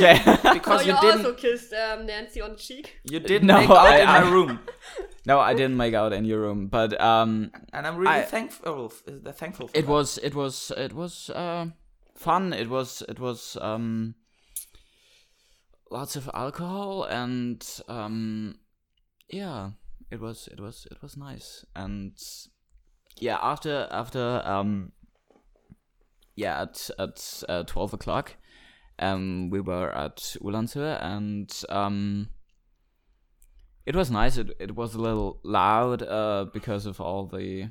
okay. (laughs) because so you you didn't also kissed um, Nancy on the cheek. you didn't No, make out I- in my room, (laughs) no, I didn't make out in your room, but um, and I'm really I- thankful. uh, Thankful. For it that. was it was it was uh, fun. It was it was um, lots of alcohol and um, yeah, it was it was it was nice and yeah after after um yeah at at uh, twelve o'clock. Um we were at Uhlandshöhe and um it was nice. It it was a little loud uh because of all the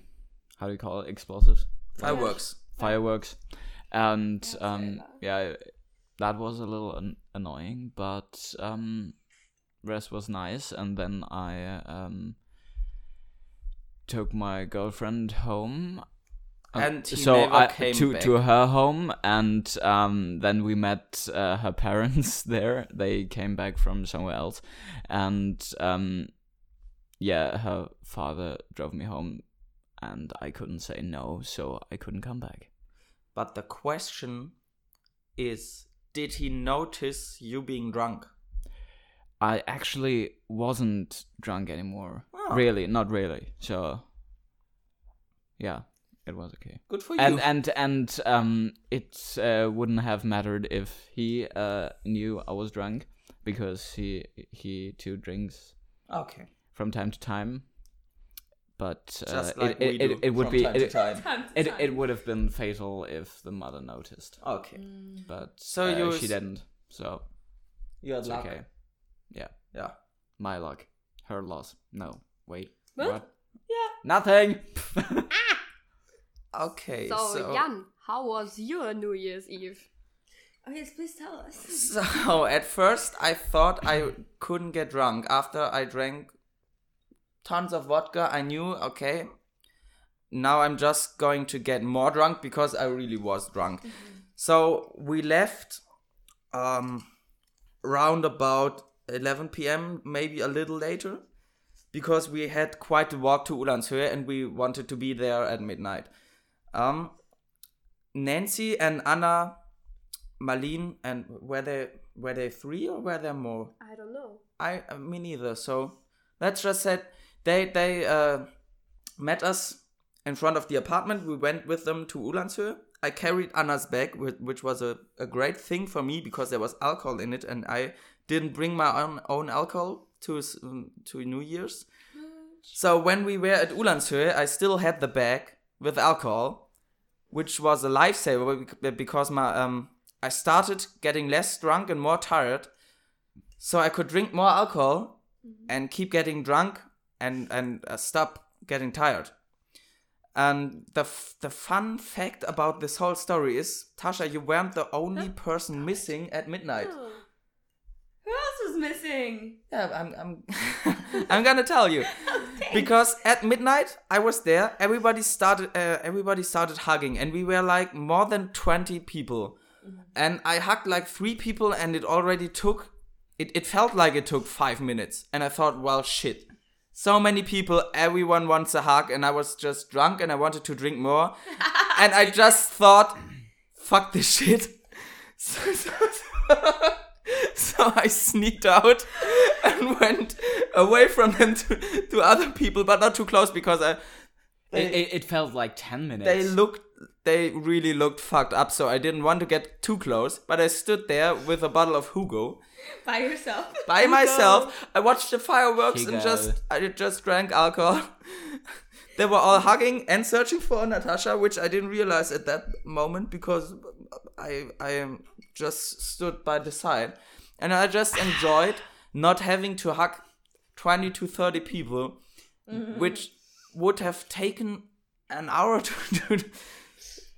how do you call it explosives? Fireworks. fireworks. And um yeah that was a little an- annoying but um rest was nice. And then i um took my girlfriend home And he so never I, came to back. to her home and um then we met uh, her (laughs) parents there they came back from somewhere else and um yeah her father drove me home and i couldn't say no so i couldn't come back But the question is, did he notice you being drunk? I actually wasn't drunk anymore. Oh. Really, not really. So yeah, it was okay. Good for and, you. And and um, it uh, wouldn't have mattered if he uh knew I was drunk because he he too drinks. Okay. From time to time. But uh, Just it, it, it, it would be time to it, time. Time it, it would have been fatal if the mother noticed. Okay. But So uh, you she didn't. So You had it's luck. okay. Yeah. Yeah. My luck. Her loss. No. Wait. What? Yeah. Nothing. (laughs) Okay. So, So, Jan, how was your New Year's Eve? Oh yes, please tell us. (laughs) (laughs) so at first I thought I couldn't get drunk. After I drank tons of vodka, I knew okay. Now I'm just going to get more drunk because I really was drunk. So we left um round about 11 p.m. maybe a little later because we had quite a walk to Uhlandshöhe and we wanted to be there at midnight. Um Nancy and Anna Marlene and were they were they three or were there more? I don't know. I uh, me neither. So let's just say they they uh, met us in front of the apartment. We went with them to Uhlandshöhe. I carried Anna's bag, which was a, a great thing for me because there was alcohol in it, and I didn't bring my own, own alcohol to um, to New Year's. So when we were at Uhlandshöhe, I still had the bag with alcohol, which was a lifesaver because my um I started getting less drunk and more tired, so I could drink more alcohol and keep getting drunk and and uh, stop getting tired. And the f- the fun fact about this whole story is, Tasha, you weren't the only person missing at midnight. Who else was missing? Yeah, I'm I'm (laughs) I'm gonna tell you because at midnight I was there. Everybody started uh, everybody started hugging, and we were like more than twenty people, and I hugged like three people, and it already took. It, it felt like it took five minutes, and I thought, well, shit. So many people, everyone wants a hug, and I was just drunk, and I wanted to drink more, (laughs) and I just thought, fuck this shit. (laughs) So, so, so (laughs) I sneaked out and went away from them to, to other people, but not too close because I. It, it, it felt like 10 minutes. They looked, they really looked fucked up, so I didn't want to get too close. But I stood there with a bottle of Hugo By yourself. (laughs) by myself. I watched the fireworks and just, I just drank alcohol. (laughs) they were all hugging and searching for Natasha, which I didn't realize at that moment because I, I just stood by the side, and I just enjoyed not having to hug twenty to thirty people, Mhm. which would have taken an hour to (laughs) do.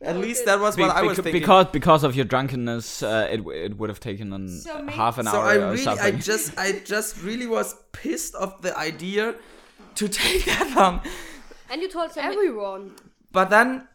At least that was what Be- I was thinking. Because because of your drunkenness, uh, it w- it would have taken an, So may- half an so hour I or really, something. I just, I (laughs) just really was pissed of the idea to (laughs) take that long. And you told everyone. But then,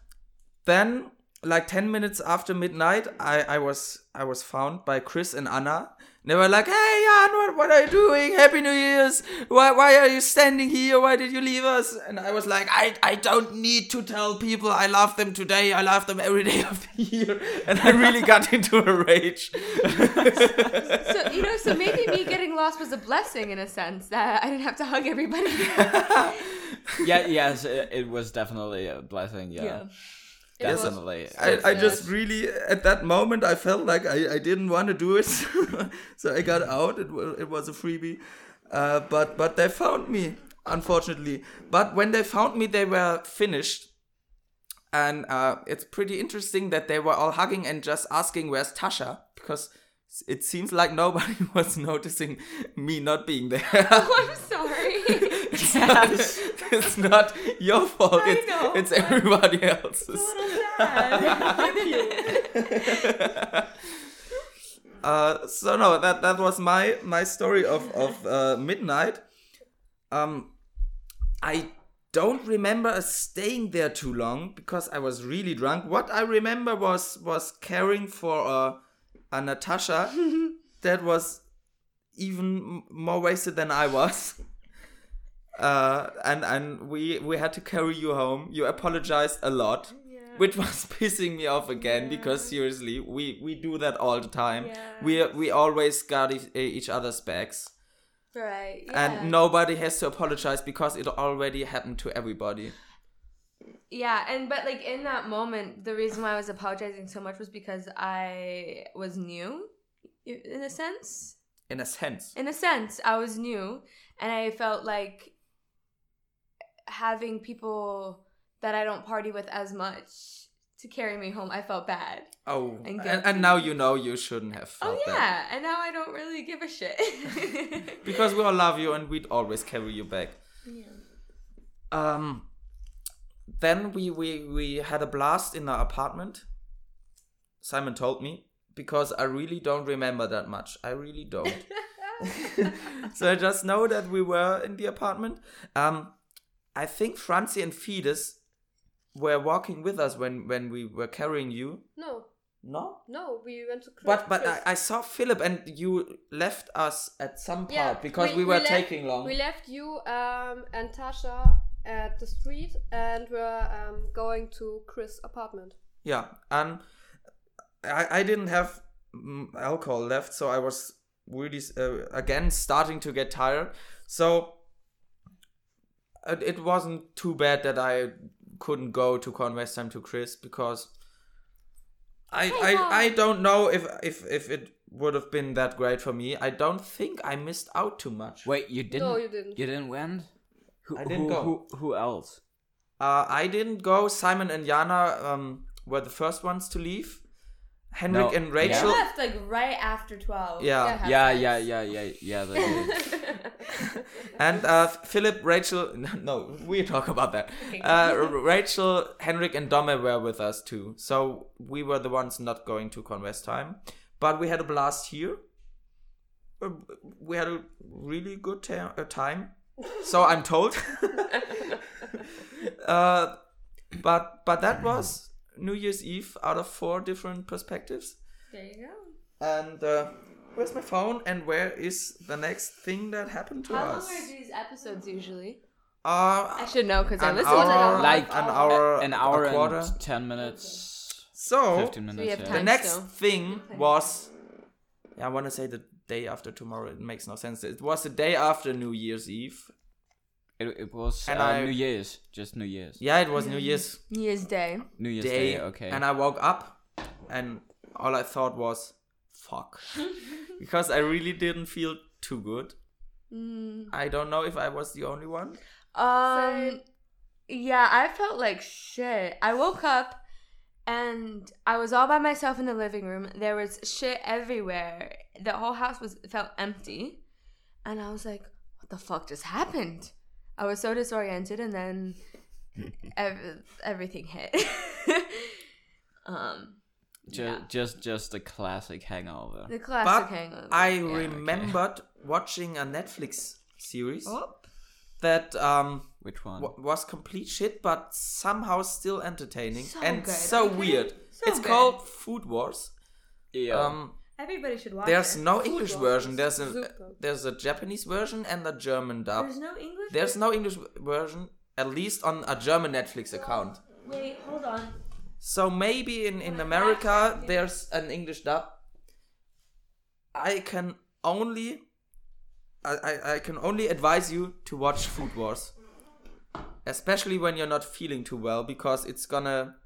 then like 10 minutes after midnight, I, I was I was found by Chris and Anna. They were like, "Hey, Jan, what, what are you doing? Happy New Year's! Why, why are you standing here? Why did you leave us?" And I was like, "I, I don't need to tell people I love them today. I love them every day of the year." And I really got (laughs) into a rage. so you know, so maybe me getting lost was a blessing in a sense that I didn't have to hug everybody. (laughs) (laughs) yeah, yes, it, it was definitely a blessing. Yeah, Yeah. Yes, definitely. I, I just really at that moment I felt like I, I didn't want to do it, (laughs) so I got out. It was it was a freebie, uh, but but they found me unfortunately. But when they found me, they were finished, and uh, it's pretty interesting that they were all hugging and just asking where's Tasha because it seems like nobody (laughs) was noticing me not being there. oh, I'm sorry. (laughs) it's, (laughs) not, it's not your fault. I It's, know, it's everybody else's. (laughs) uh, so no, that that was my my story of of uh, midnight. Um, I don't remember us staying there too long because I was really drunk. What I remember was was caring for uh, a Natasha (laughs) that was even more wasted than I was. Uh, and and we we had to carry you home. You apologized a lot, which was (laughs) pissing me off again because seriously, we we do that all the time. Yeah. We we always got e- each other's backs, right. Yeah. and nobody has to apologize because it already happened to everybody. Yeah, and but like in that moment, the reason why I was apologizing so much was because I was new, in a sense. In a sense, In a sense, I was new, and I felt like having people that I don't party with as much to carry me home. I felt bad. oh, And and, and now you know you shouldn't have Oh yeah, that and now I don't really give a shit. (laughs) because we all love you and we'd always carry you back. Yeah. Um, then we, we, we had a blast in our apartment. Simon told me because I really don't remember that much. I really don't. (laughs) (laughs) so I just know that we were in the apartment. Um, I think Franzi and Fides were walking with us when, when we were carrying you. No, No? no, we went to. Chris- But but I, I saw Philip and you left us at some part Yeah, because we, were left- taking long. We left you um, and Tasha at the street and were um, going to Chris' apartment. Yeah, and I, I didn't have alcohol left, so I was really uh, again starting to get tired. So it, it wasn't too bad that I couldn't go to Kornwestheim to Chris because I I, I don't know if if if it would have been that great for me. I don't think I missed out too much. Wait, you didn't? No, you didn't. You didn't win? Who, I didn't who, go. Who, who else? Uh, I didn't go. Simon and Jana um, were the first ones to leave. Henrik No, and yeah. They Rachel. left like right after twelve. Yeah. to have Yeah, yeah, yeah, yeah, yeah. (laughs) (laughs) And uh, Philip, Rachel, (laughs) no, we talk about that. Uh, Rachel, Henrik, and Dome were with us too. So we were the ones not going to Kornwestheim. But we had a blast here. Uh, We had a really good ta- uh, time. So I'm told. (laughs) uh, but but that was New Year's Eve out of four different perspectives. There you go. And uh, where's my phone? And where is the next thing that happened to How long us? are these episodes usually? Uh, I should know because I an listen to hour, them. like an hour, an hour a quarter. and ten minutes. So 15 minutes. have yeah. the next still. thing was, yeah, I want to say the day after tomorrow. It makes no sense. It was the day after New Year's Eve. It, it was And uh, I- New Year's, just New Year's. Yeah, it was New Year's New Year's Day. New Year's Day. Day. Okay. And I woke up, and all I thought was, "Fuck," because I really didn't feel too good. Mm. I don't know if I was the only one. Um, yeah, I felt like shit. I woke up and I was all by myself in the living room. There was shit everywhere. The whole house was felt empty, and I was like, "What the fuck just happened?" I was so disoriented, and then (laughs) ev- everything hit. (laughs) um, just, just, just a classic hangover. the classic but hangover. I yeah. remembered watching a Netflix series Oh. that um Which one? wa- was complete shit, but somehow still entertaining So and good, so okay? weird. So it's good. called Food Wars. Yeah. Um, Everybody should watch it. there's it. no Food English Wars version. There's a super. there's a Japanese version and a German dub. There's no English There's no English version, at least on a German Netflix account. Wait, hold on. So maybe in, in America there's an English dub. I can only I, I, I can only advise you to watch Food Wars. Especially when you're not feeling too well because it's gonna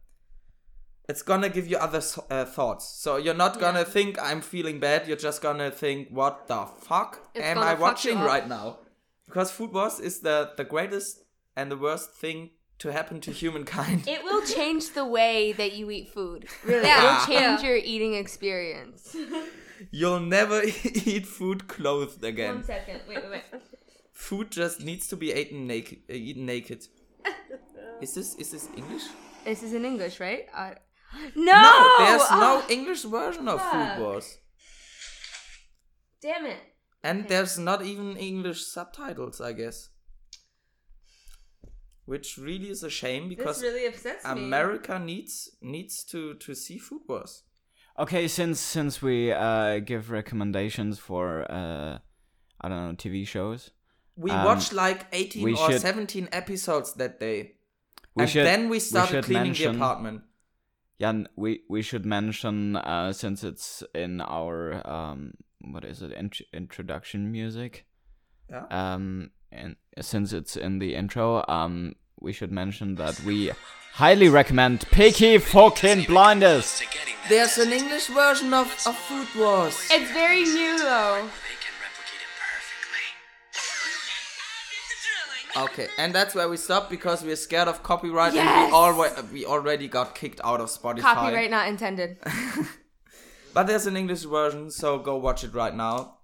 it's gonna give you other uh, thoughts. So you're not gonna think I'm feeling bad, you're just gonna think what the fuck It's am I watching right now? Because Food Wars is the the greatest and the worst thing to happen to humankind. It will change the way that you eat food. Really, Yeah. it'll change Yeah. your eating experience. (laughs) You'll never (laughs) eat food clothed again. One second. Wait, wait, wait. Food just needs to be eaten naked. Uh, eaten naked. (laughs) Is this is this English? This is in English, right? Uh, (gasps) no, there's Oh, no English version of. Food Wars, Damn it. and there's not even English subtitles, I guess. Which really is a shame because really upsets me. America needs needs to to see Food Wars. Okay, since since we uh, give recommendations for uh, I don't know TV shows, We um, watched like 18 or should- 17 episodes that day. We and should- then we we started should cleaning mention- the apartment. Jan, we we should mention uh, since it's in our um, what is it int- introduction music. Yeah. Um, and since it's in the intro, um, we should mention that we highly recommend Peaky fucking Blinders. There's an English version of, of Food Wars. It's very new though. Okay, and that's where we stop because we're scared of copyright Yes! and we, alwa- we already got kicked out of Spotify. Copyright not intended. (laughs) But there's an English version, so go watch it right now.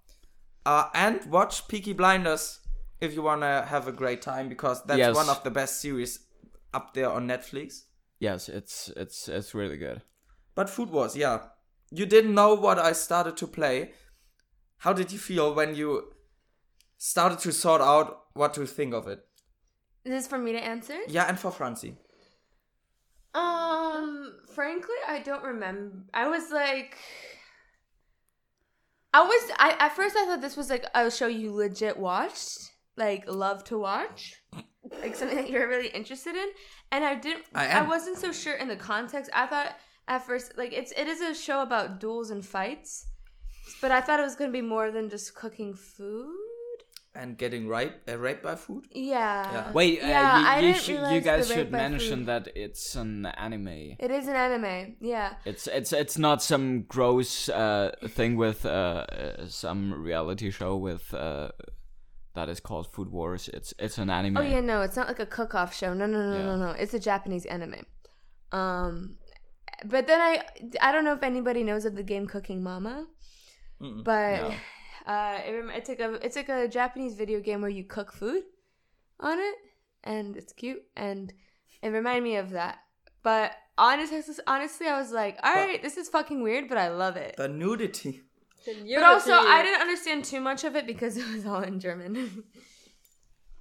Uh, and watch Peaky Blinders if you wanna have a great time because that's Yes. one of the best series up there on Netflix. Yes, it's it's it's really good. But Food Wars, yeah. You didn't know what I started to play. How did you feel when you started to sort out what to think of it? Is this for me to answer? Yeah, and for Franzi. Um, frankly, I don't remember. I was like, I was. I at first I thought this was like a show you legit watched, like love to watch, like something that you're really interested in. And I didn't. I I, wasn't so sure in the context. I thought at first like it's it is a show about duels and fights, but I thought it was gonna be more than just cooking food. And getting raped, uh, raped by food? Yeah. Yeah. Wait, uh, Yeah, you, you, should- you guys should mention food. that it's an anime. It is an anime. Yeah. It's it's it's not some gross uh, thing with uh, uh, some reality show with uh, that is called Food Wars. It's it's an anime. Oh yeah, no, it's not like a cook-off show. No, no, no, Yeah. no, no. It's a Japanese anime. Um, but then I, I don't know if anybody knows of the game Cooking Mama, Mm-mm. but No. (laughs) uh, it, it's like a it's like a Japanese video game where you cook food on it, and it's cute, and it reminded me of that. But honestly, honestly, I was like, all right, this is fucking weird, but I love it. The nudity. But also, I didn't understand too much of it because it was all in German. (laughs)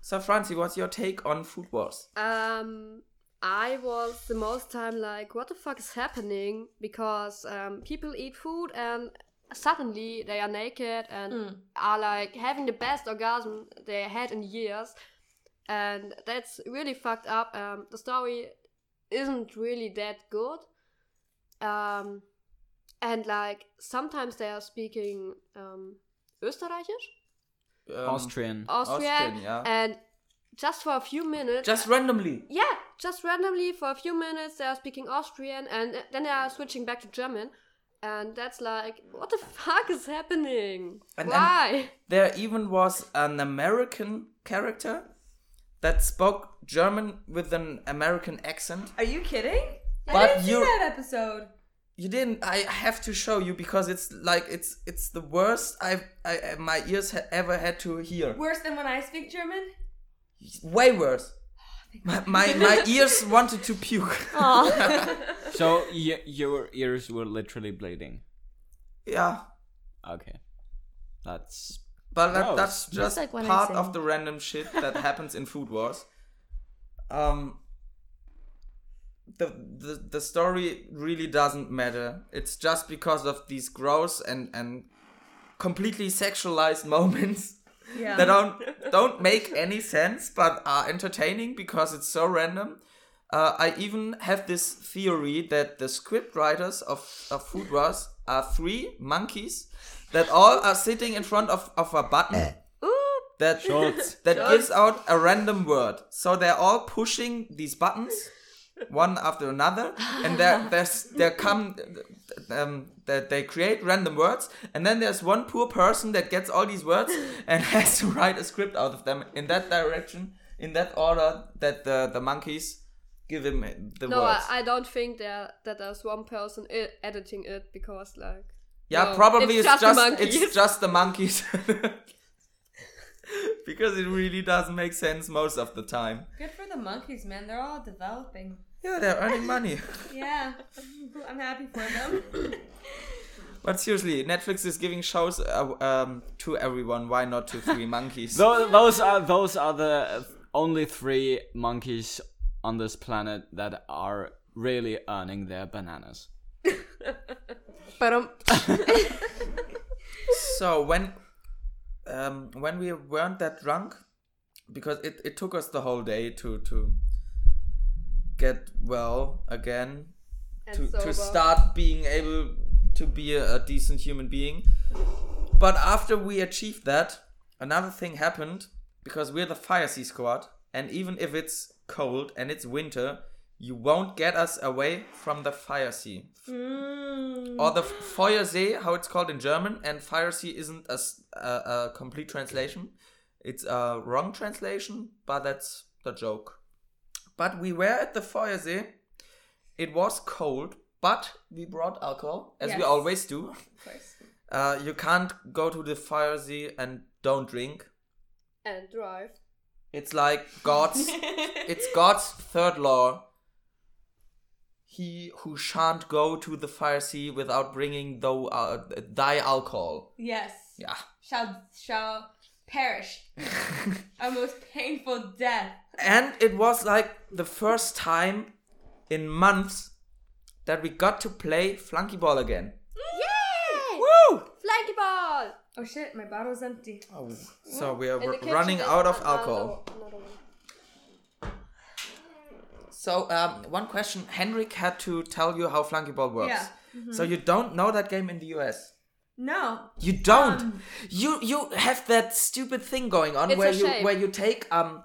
So, Franzi, what's your take on Food Wars? Um, I was the most time like, what the fuck is happening? Because um, people eat food and suddenly they are naked and Mm. are like having the best orgasm they had in years, and that's really fucked up. Um, the story isn't really that good. Um, and like sometimes they are speaking um, Österreichisch. Um, Austrian. Austrian, Austrian, yeah. and just for a few minutes. Just randomly. yeah, just randomly for a few minutes they are speaking Austrian, and then they are switching back to German, and that's like, what the fuck is happening? And- and Why? There even was an American character that spoke German with an American accent. Are you kidding? But I didn't see you- that episode. You didn't. I have to show you because it's like it's it's the worst I've I, my ears ha- ever had to hear. Worse than when I speak German? Way worse. My my, my (laughs) ears wanted to puke. (laughs) So y- your ears were literally bleeding. yeah. Okay, that's But that, that's That's just like part of the random shit that happens in Food Wars. Um, the, the the story really doesn't matter. It's just because of these gross and and completely sexualized (laughs) moments Yeah. that don't don't make any sense but are entertaining because it's so random. Uh, I even have this theory that the script writers of, of Food Wars are three monkeys that all are sitting in front of, of a button that Schultz. that Schultz. gives out a random word. So they're all pushing these buttons one after another, and there (laughs) there's there come um that they create random words, and then there's one poor person that gets all these words (laughs) and has to write a script out of them in that direction, in that order that the the monkeys give him the no, words. I, I don't think there that there's one person I- editing it because like. Yeah, no, probably it's, just, the monkeys. it's just the monkeys. because it really doesn't make sense most of the time. Good for the monkeys, man. They're all developing. Yeah, they're earning money. (laughs) Yeah, I'm happy for them. (laughs) But seriously, Netflix is giving shows uh, um, to everyone. Why not to three (laughs) monkeys? Tho- those are those are the only three monkeys on this planet that are really earning their bananas. But um, so when um, when we weren't that drunk, because it, it took us the whole day to to get well again, And to sober. to start being able to be a, a decent human being. But after we achieved that, another thing happened because we're the FireSea Squad, and even if it's cold and it's winter, you won't get us away from the Fire Sea. Mm. Or the Feuersee, how it's called in German, and Fire Sea isn't a a complete translation. It's a wrong translation, but that's the joke. But we were at the Feuersee. It was cold, but we brought alcohol, as we always do. (laughs) Of course. Uh, you can't go to the Feuersee and don't drink. and drive. It's like God's. (laughs) it's God's third law. He who shan't go to the fire sea without bringing though uh, thy alcohol. yes. Yeah. Shall shall perish. (laughs) a most painful death. And it was like the first time in months that we got to play flunky ball again. Yay! Woo! Flunky ball! Oh shit, my bottle's empty. Oh, so we are r- kitchen running out of alcohol. So um, one question: Henrik had to tell you how flunky ball works. Yeah. Mhm. So you don't know that game in the US. No. You don't. Um, you you have that stupid thing going on where you shape. where you take um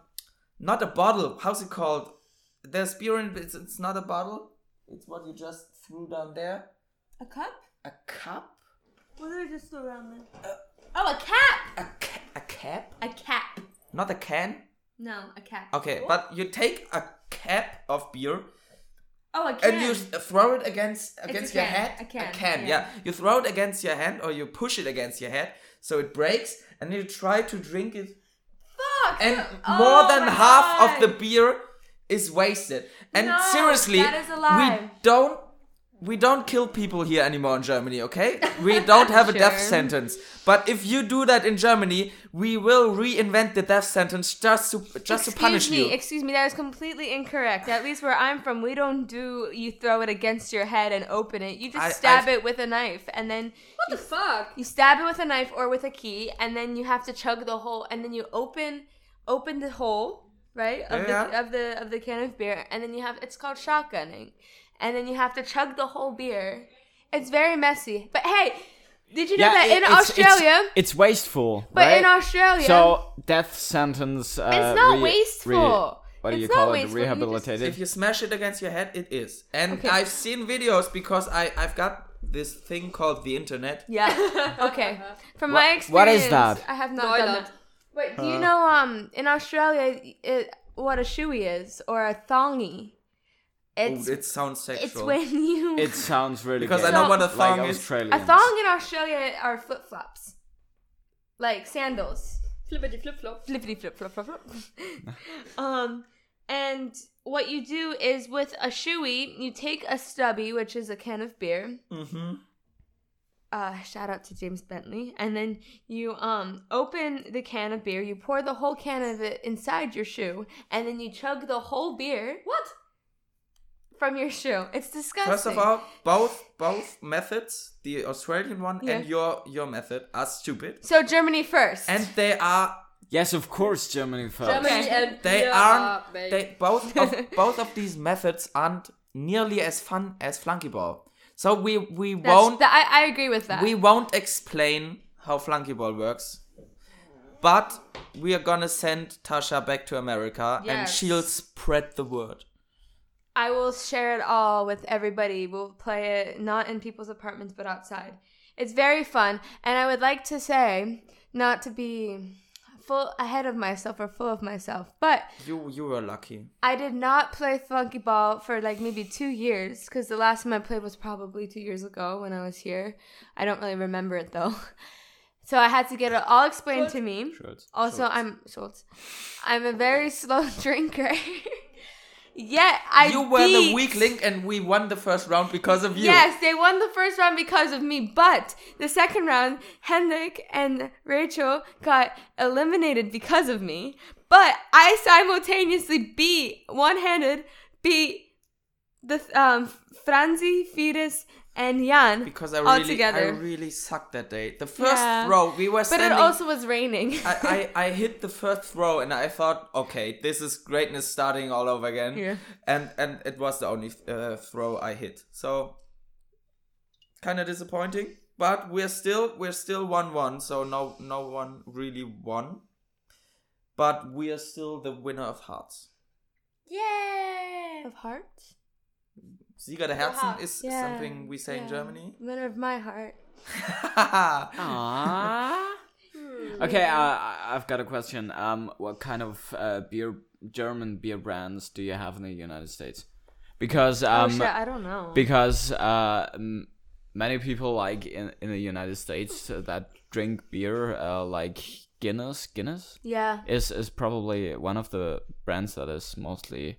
not a bottle. How's it called? There's beer in it's, it's not a bottle. It's what you just threw down there. A cup? A cup? What did I just throw around there? oh, a cap. A ca- a cap? A cap. Not a can. No, a cap. Okay, but you take a cap of beer Oh, a can. and you uh, throw it against against your can, head. a can, yeah. yeah. You throw it against your hand or you push it against your head so it breaks, and you try to drink it Fuck. and Oh more than half of the beer is wasted. And No, seriously, that is a lie. we don't we don't kill people here anymore in Germany, okay? We don't have a (laughs) death sentence. But if you do that in Germany, we will reinvent the death sentence just to just to punish me, you. Excuse me, that is completely incorrect. At least where I'm from, we don't do you throw it against your head and open it. You just I- stab I've- it with a knife and then What the fuck? you stab it with a knife or with a key and then you have to chug the hole and then you open open the hole, right? Of Yeah. the of the of the can of beer and then you have it's called shotgunning. And then you have to chug the whole beer. It's very messy. But hey, did you know that it- in it's- Australia it's, it's wasteful. But right? in Australia- so death sentence. Uh, It's not re- wasteful. re- what do It's you not call wasteful, it? you just- Rehabilitated. If you smash it against your head, it is. And Okay. I've seen videos because I I've got this thing called the internet. Yeah. (laughs) Okay. From What- my experience, What is that? I have not Toilet. done that. Wait, do you know um in Australia it, what a shoey is or a thongy? It's oh, it sounds sexual. it's when you (laughs) it sounds really Because gay. I know what a Like thong is. Australians. a thong in Australia are flip flops, like sandals. Flippity flip flop. Flippity flip flop flop flop. (laughs) um, and what you do is with a shoey, you take a stubby, which is a can of beer. Mm-hmm. uh, shout out to James Bentley, and then you um open the can of beer, you pour the whole can of it inside your shoe, and then you chug the whole beer. What? From your shoe. It's disgusting. First of all, both both methods, the Australian one Yeah. and your your method, are stupid. so Germany first. And they are Yes, of course, Germany first. Germany and they beer aren't are they both of (laughs) both of these methods aren't nearly as fun as flunky ball. So we we That's- won't that- I, I agree with that. we won't explain how flunky ball works. But we are gonna send Tasha back to America and she'll spread the word. I will share it all with everybody. We'll play it not in people's apartments but outside. It's very fun, and I would like to say, not to be full ahead of myself or full of myself, but You you were lucky. I did not play Funky Ball for like maybe two years because the last time I played was probably two years ago when I was here. I don't really remember it though. (laughs) So I had to get it all explained to me. Schultz. Also, Schultz. I'm Schultz. I'm a very (laughs) slow drinker. (laughs) Yet I you were the weak link and we won the first round because of you. Yes, they won the first round because of me, but the second round, Hendrik and Rachel got eliminated because of me. But I simultaneously beat one handed, beat the um Franzi, Fides, and Jan Because I all really together. I really sucked that day. The first Yeah. throw we were standing, But it also was raining. I, I, (laughs) I hit the first throw and I thought, okay, this is greatness starting all over again. Yeah. And and it was the only uh, throw I hit. So kind of disappointing, but we're still we're still one one. So no no one really won, but we are still the winner of hearts. Yay! Of hearts? Sieger der Herzen is Yeah, something we say in yeah. Germany. Winner of my heart. (laughs) Aww. Okay, uh, I- I've got a question. Um, what kind of uh, beer, German beer brands do you have in the United States? Because um, oh shit, I don't know. because uh, m- many people like in in the United States uh, that drink beer, uh, like Guinness. Guinness. Yeah. Is is probably one of the brands that is mostly.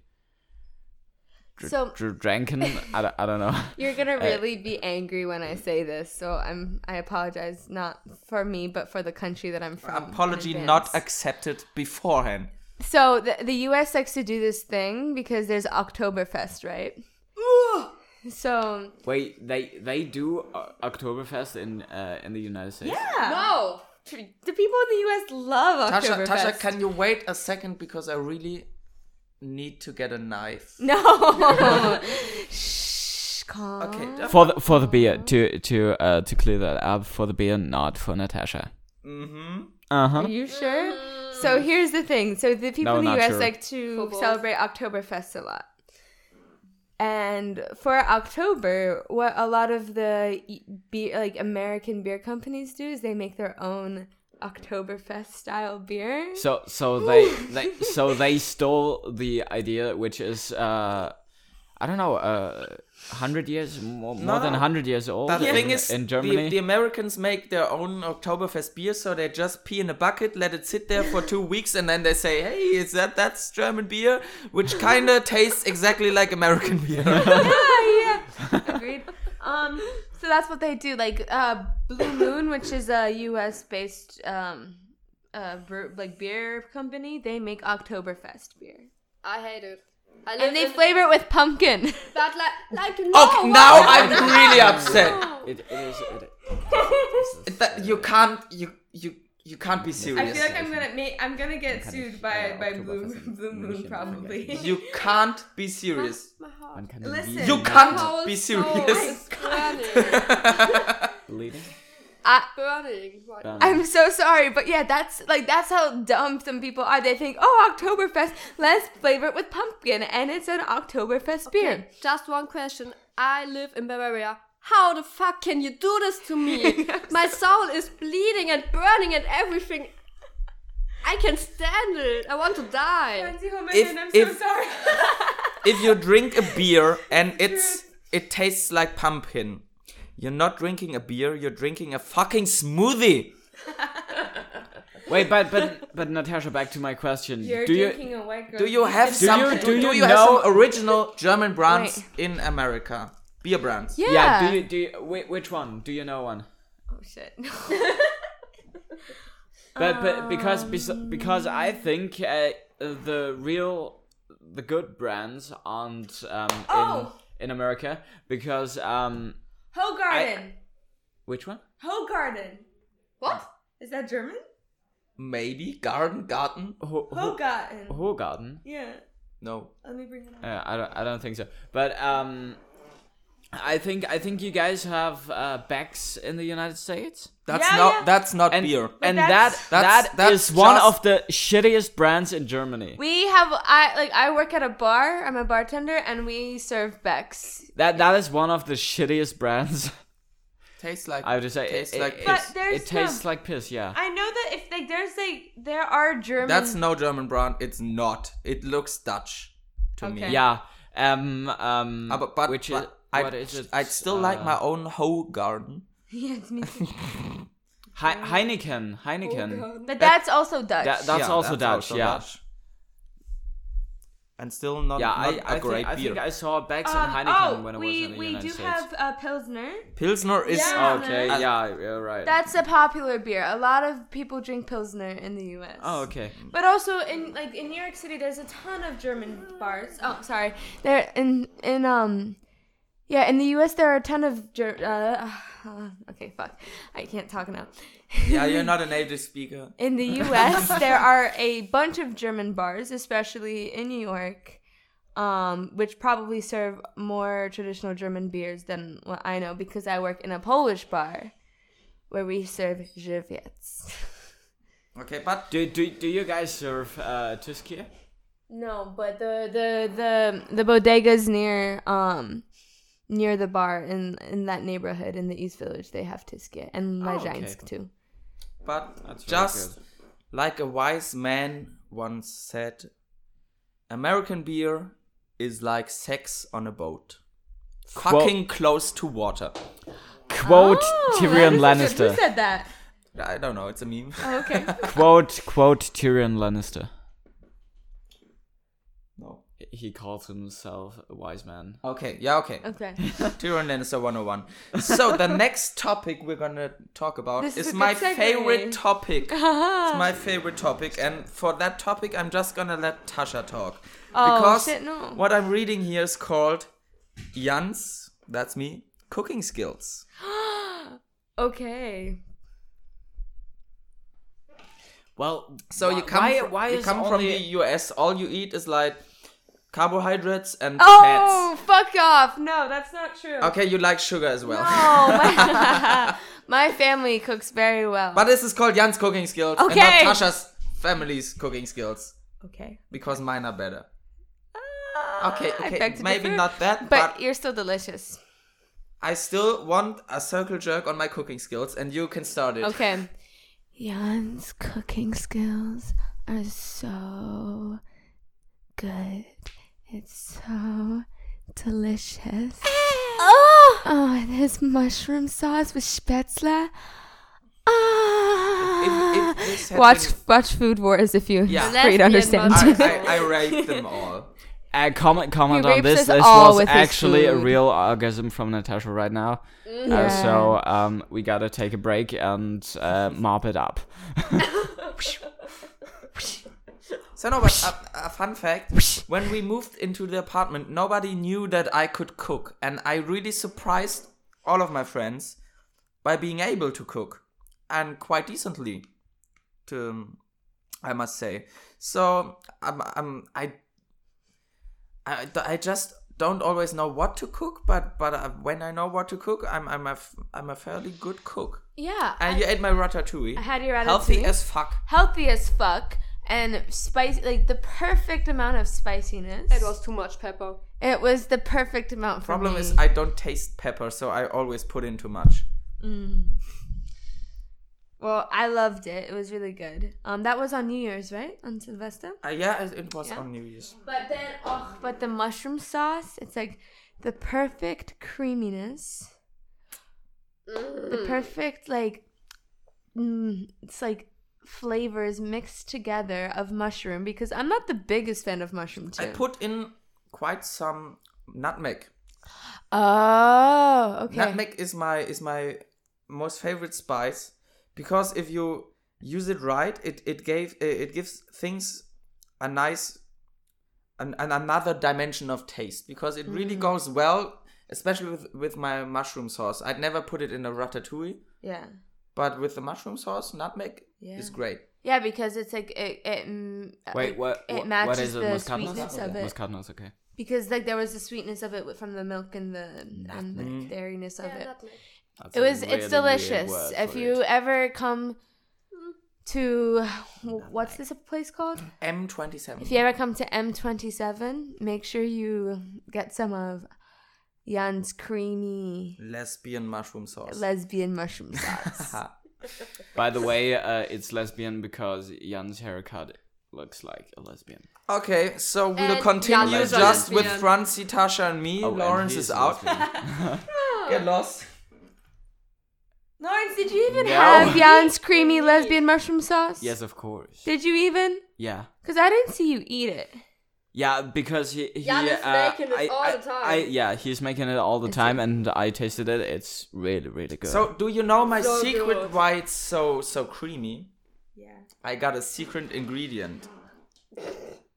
Dr- So- dr- drinking. I, don't, I don't know. (laughs) You're gonna Uh, really be angry when I say this, so I'm I apologize not for me but for the country that I'm from. Apology not accepted beforehand. So the the U.S. likes to do this thing because there's Oktoberfest, right? so Wait, they they do uh, Oktoberfest in uh, in the United States. yeah, No. the people in the U.S. love Tasha, Oktoberfest. Tasha, can you wait a second because I really need to get a knife. (laughs) No. Shh, calm. Okay. For the for the beer to to uh to clear that up for the beer, not for Natasha. Mm-hmm. Uh huh. Are you sure? So here's the thing. So the people No, in the US sure. like to For both. celebrate Oktoberfest a lot. And for October, what a lot of the e- beer, like American beer companies do is they make their own Oktoberfest style beer. So so they they (laughs) so they stole the idea, which is uh I don't know uh hundred years more, more than no. hundred years old. The in, thing is, in the, Germany. the Americans make their own Oktoberfest beer, so they just pee in a bucket, let it sit there for two weeks, and then they say, "Hey, is that that's German beer?" Which kind of tastes exactly like American beer. (laughs) yeah, yeah. Agreed. Um, so that's what they do. Like uh, Blue Moon, which is a U.S. based um, uh, bre- like beer company, they make Oktoberfest beer, I hate it. I live and they in- flavor it with pumpkin. (laughs) But like, like no. okay, now why- I'm really upset. it, it is. It, That you can't you you you can't be serious. I feel like I'm gonna make, I'm gonna get sued ich, by by Oktoberfest Blue Blue Moon probably. you can't be serious. My heart. man kann Listen. You can't be serious. (laughs) bleeding. I, burning. Right now. I'm so sorry, but yeah, that's like that's how dumb some people are. They think, oh, Oktoberfest, let's flavor it with pumpkin, and it's an Oktoberfest beer. Okay, just one question. I live in Bavaria. How the fuck can you do this to me? (laughs) My soul is bleeding and burning and everything. I can stand it. I want to die. If- I'm if- so sorry. (laughs) if you drink a beer and it's it tastes like pumpkin, you're not drinking a beer. You're drinking a fucking smoothie. (laughs) Wait, but but but Natasha, back to my question. You're do you drinking a white girl. Do you have Do some? you- do, do do you you have some original German brands Wait. in America? Beer brands. Yeah. yeah? Do you do you, whi- which one? Do you know one? Oh shit. (laughs) But but because Um, bes- because I think uh, the real the good brands aren't um, Oh! in in America because um Ho Garden. which one? Ho Garden. What? Is that German? Maybe garden, garden. Ho- ho- Hoegaarden. Hoegaarden. Yeah. No. Let me bring it up. Uh, I don't I don't think so. But um I think I think you guys have uh, Becks in the United States. That's Yeah, not- yeah. that's not and, beer. And that's- that That's- that that's is one just- of the (laughs) shittiest brands in Germany. We have I like I work at a bar. I'm a bartender, and we serve Becks. That that is one of the shittiest brands. (laughs) Tastes like I would just say tastes it, like it, But it, tastes the- like piss. Yeah. I know that if like there's like there are German. That's no German brand. It's not. It looks Dutch to me. Yeah. Um. Um. Uh, but, but, which but is I'd, what is it? I'd still like Uh, my own hoe garden. (laughs) yeah, me too. (laughs) He- Heineken. Heineken. But that's also Dutch. That, that's Yeah, also that's Dutch. also yeah. Dutch. And still not, yeah. not I, a I great think I beer. think I saw Becks Um, and Heineken oh, when I was we in the we United do States. have uh, Pilsner. Pilsner is Yeah. okay. Uh, yeah. You're right. That's a popular beer. A lot of people drink Pilsner in the U.S. oh, okay. But also in like in New York City, there's a ton of German bars. Oh, sorry. There in in um, yeah, in the U.S. there are a ton of Ger- uh, uh, okay, fuck, I can't talk now. yeah, you're not a native speaker. (laughs) In the U.S., (laughs) there are a bunch of German bars, especially in New York, um, which probably serve more traditional German beers than what I know because I work in a Polish bar where we serve Żywiec. Okay, but Do do do you guys serve uh, Tyskie? No, but the the the the bodegas near um near the bar in in that neighborhood in the East Village they have Tyskie and Oh, okay. Too. But That's very just like a wise man once said, American beer is like sex on a boat. Quote- Fucking close to water. Quote Oh, Tyrion that is good. Lannister. Who said that? I don't know, it's a meme. Oh, okay. (laughs) quote quote Tyrion Lannister. No. He calls himself a wise man. Okay, yeah, okay. Okay. (laughs) Tyrion Lannister 101. So the (laughs) next topic we're gonna talk about This is is my segue. favorite topic. (laughs) it's my favorite topic, and for that topic, I'm just gonna let Tasha talk Oh, because shit, no. what I'm reading here is called Jan's. That's me. Cooking skills. (gasps) okay. Well, So you come, why, fr- why you is come from only- the US. All you eat is like carbohydrates and Oh, fuck off! No, that's not true. Okay, you like sugar as well. No, my, (laughs) (laughs) my family cooks very well. but this is called Jan's cooking skills Okay. and not Tasha's family's cooking skills okay. because mine are better. Ah, okay, okay, maybe differ, not that, but, but you're still delicious. I still want a circle jerk on my cooking skills, and you can start it. Okay. Jan's cooking skills are so good. It's so delicious. oh, oh, and his mushroom sauce with spätzle. Ah. If- if this watch been- watch Food Wars if you Yeah. for you to understand. I, I, I rate them (laughs) all. Uh, comment comment on this. This was actually a real orgasm from Natasha right now. Uh, so um, we gotta take a break and uh, mop it up. (laughs) (laughs) So no, but a, a fun fact: when we moved into the apartment, nobody knew that I could cook, and I really surprised all of my friends by being able to cook, and quite decently, to I must say. So I'm, I'm I, I, I just don't always know what to cook, but but uh, when I know what to cook, I'm I'm a I'm a fairly good cook. Yeah. And you ate my ratatouille. I had your ratatouille. Healthy as fuck. Healthy as fuck. And spicy, like the perfect amount of spiciness. It was too much pepper. It was the perfect amount for Problem me. is, I don't taste pepper, so I always put in too much. Mm. Well, I loved it. It was really good. Um, that was on New Year's, right? On Silvester. Uh, yeah, it, it was Yeah. on New Year's. But then, oh, but the mushroom sauce, it's like the perfect creaminess. The perfect, like, mm, it's like flavors mixed together of mushroom because I'm not the biggest fan of mushroom too. I put in quite some nutmeg. oh, okay. Nutmeg is my is my most favorite spice because if you use it right, it it gave it gives things a nice an, an another dimension of taste because it really Mm. goes well, especially with with my mushroom sauce. I'd never put it in a ratatouille, Yeah. but with the mushroom sauce, nutmeg Yeah. is great. Yeah, because it's like it. it mm, Wait, what? It what, matches what is it? the Muskatnuss? sweetness of it. Muskatnuss, okay. Because like there was the sweetness of it from the milk and the and the Mm. dairiness of Yeah, it. That's it was really it's delicious. If you it. ever come to what's this place called? M twenty seven. If you ever come to M27, make sure you get some of Jan's creamy lesbian mushroom sauce. lesbian mushroom sauce. (laughs) By the way, uh, it's lesbian because Jan's haircut looks like a lesbian. Okay, so we'll And continue Jan is a just with lesbian. Franzi, Tasha, and me. Oh, and Lawrence he is is out. lesbian. (laughs) Get lost. Lawrence, did you even No. have (laughs) Jan's creamy lesbian mushroom sauce? yes, of course. Did you even? Yeah. Because I didn't see you eat it. Yeah, because he, he Jan is uh, making it I, all I, the time. I, yeah, he's making it all the time, and I tasted it. It's really, really good. So, do you know my So secret good. why it's so so creamy? Yeah. I got a secret ingredient.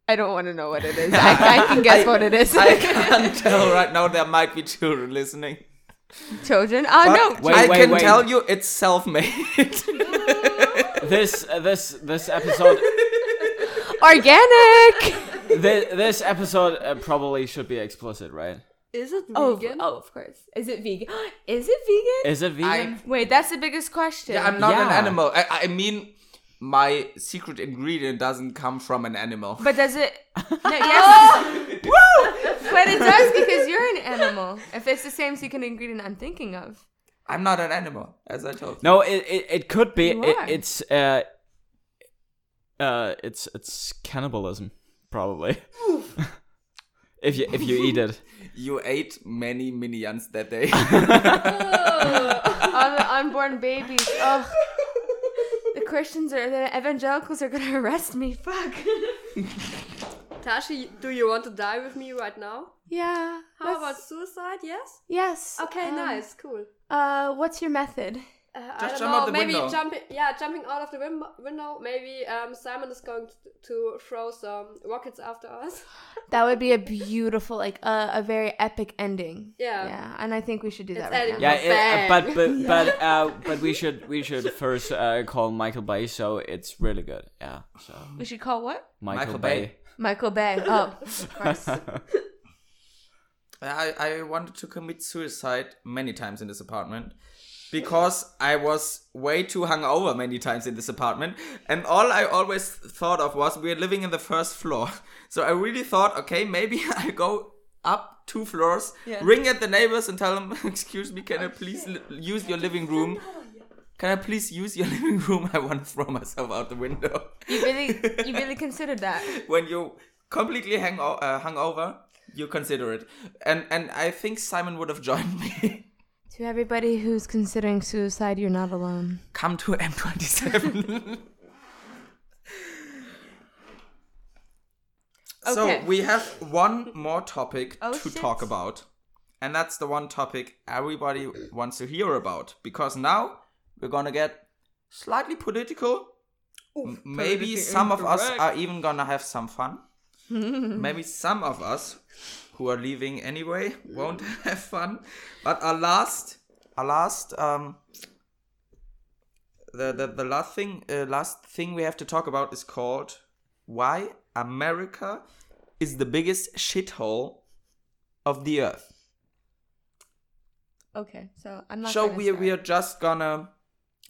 I don't want to know what it is. (laughs) I, I can guess what it is. I (laughs) can't tell right now. There might be children listening. Children? Oh, But no. Wait, I wait, can wait. tell you it's self-made. (laughs) this, uh, this, this episode, Organic! This, this episode uh, probably should be explicit, right? Is it Oh, vegan? oh, of course. Is it vegan? (gasps) Is it vegan? Is it vegan? Wait, that's the biggest question. yeah, I'm not an animal. I, I mean, my secret ingredient doesn't come from an animal. But does it? (laughs) No, yes. (laughs) but it does because you're an animal. If it's the same secret ingredient I'm thinking of. I'm not an animal, as I told you. No, it, it, it could be. You It, are. it's uh, uh, it's it's cannibalism, probably. (laughs) if you if you eat it. (laughs) You ate many minions that day. (laughs) All the unborn babies. Oh. The Christians are, the evangelicals are gonna arrest me. Fuck. Tashi, do you want to die with me right now? Yeah. How let's- about suicide? Yes. Yes. Okay, um, nice, cool. Uh, what's your method? Uh, I don't jump know. out the maybe window. jumping. Yeah, jumping out of the wim- window. Maybe um, Simon is going to, to throw some rockets after us. (laughs) That would be a beautiful, like a a very epic ending. Yeah. Yeah, and I think we should do It's that right now. Yeah, it, uh, but but but (laughs) uh, but we should we should first uh, call Michael Bay, so it's really good. Yeah, so We should call what? Michael, Michael Bay. Bay. Michael Bay. (laughs) Oh, of course. I, I wanted to commit suicide many times in this apartment because I was way too hungover many times in this apartment, and all I always thought of was we're living in the first floor. (laughs) So I really thought, okay, maybe (laughs) I go up two floors, Yeah. ring at the neighbors, and tell them, (laughs) "Excuse me, can I please li- use your living room?" Can I please use your living room? I want to throw myself out the window. you really, you really considered that? when you completely hang o- uh, hungover, you consider it, and and I think Simon would have joined me. To everybody who's considering suicide, you're not alone. Come to M27. (laughs) So Okay. we have one more topic Oh, to shit. talk about, and that's the one topic everybody wants to hear about because now we're gonna get slightly political. M- Maybe politically some of us incorrect. are even gonna have some fun. (laughs) Maybe some of us who are leaving anyway won't (laughs) have fun. But our last, our last, um, the the, the last thing, uh, last thing we have to talk about is called why America is the biggest shithole of the earth. Okay, so I'm not. So we start. we are just gonna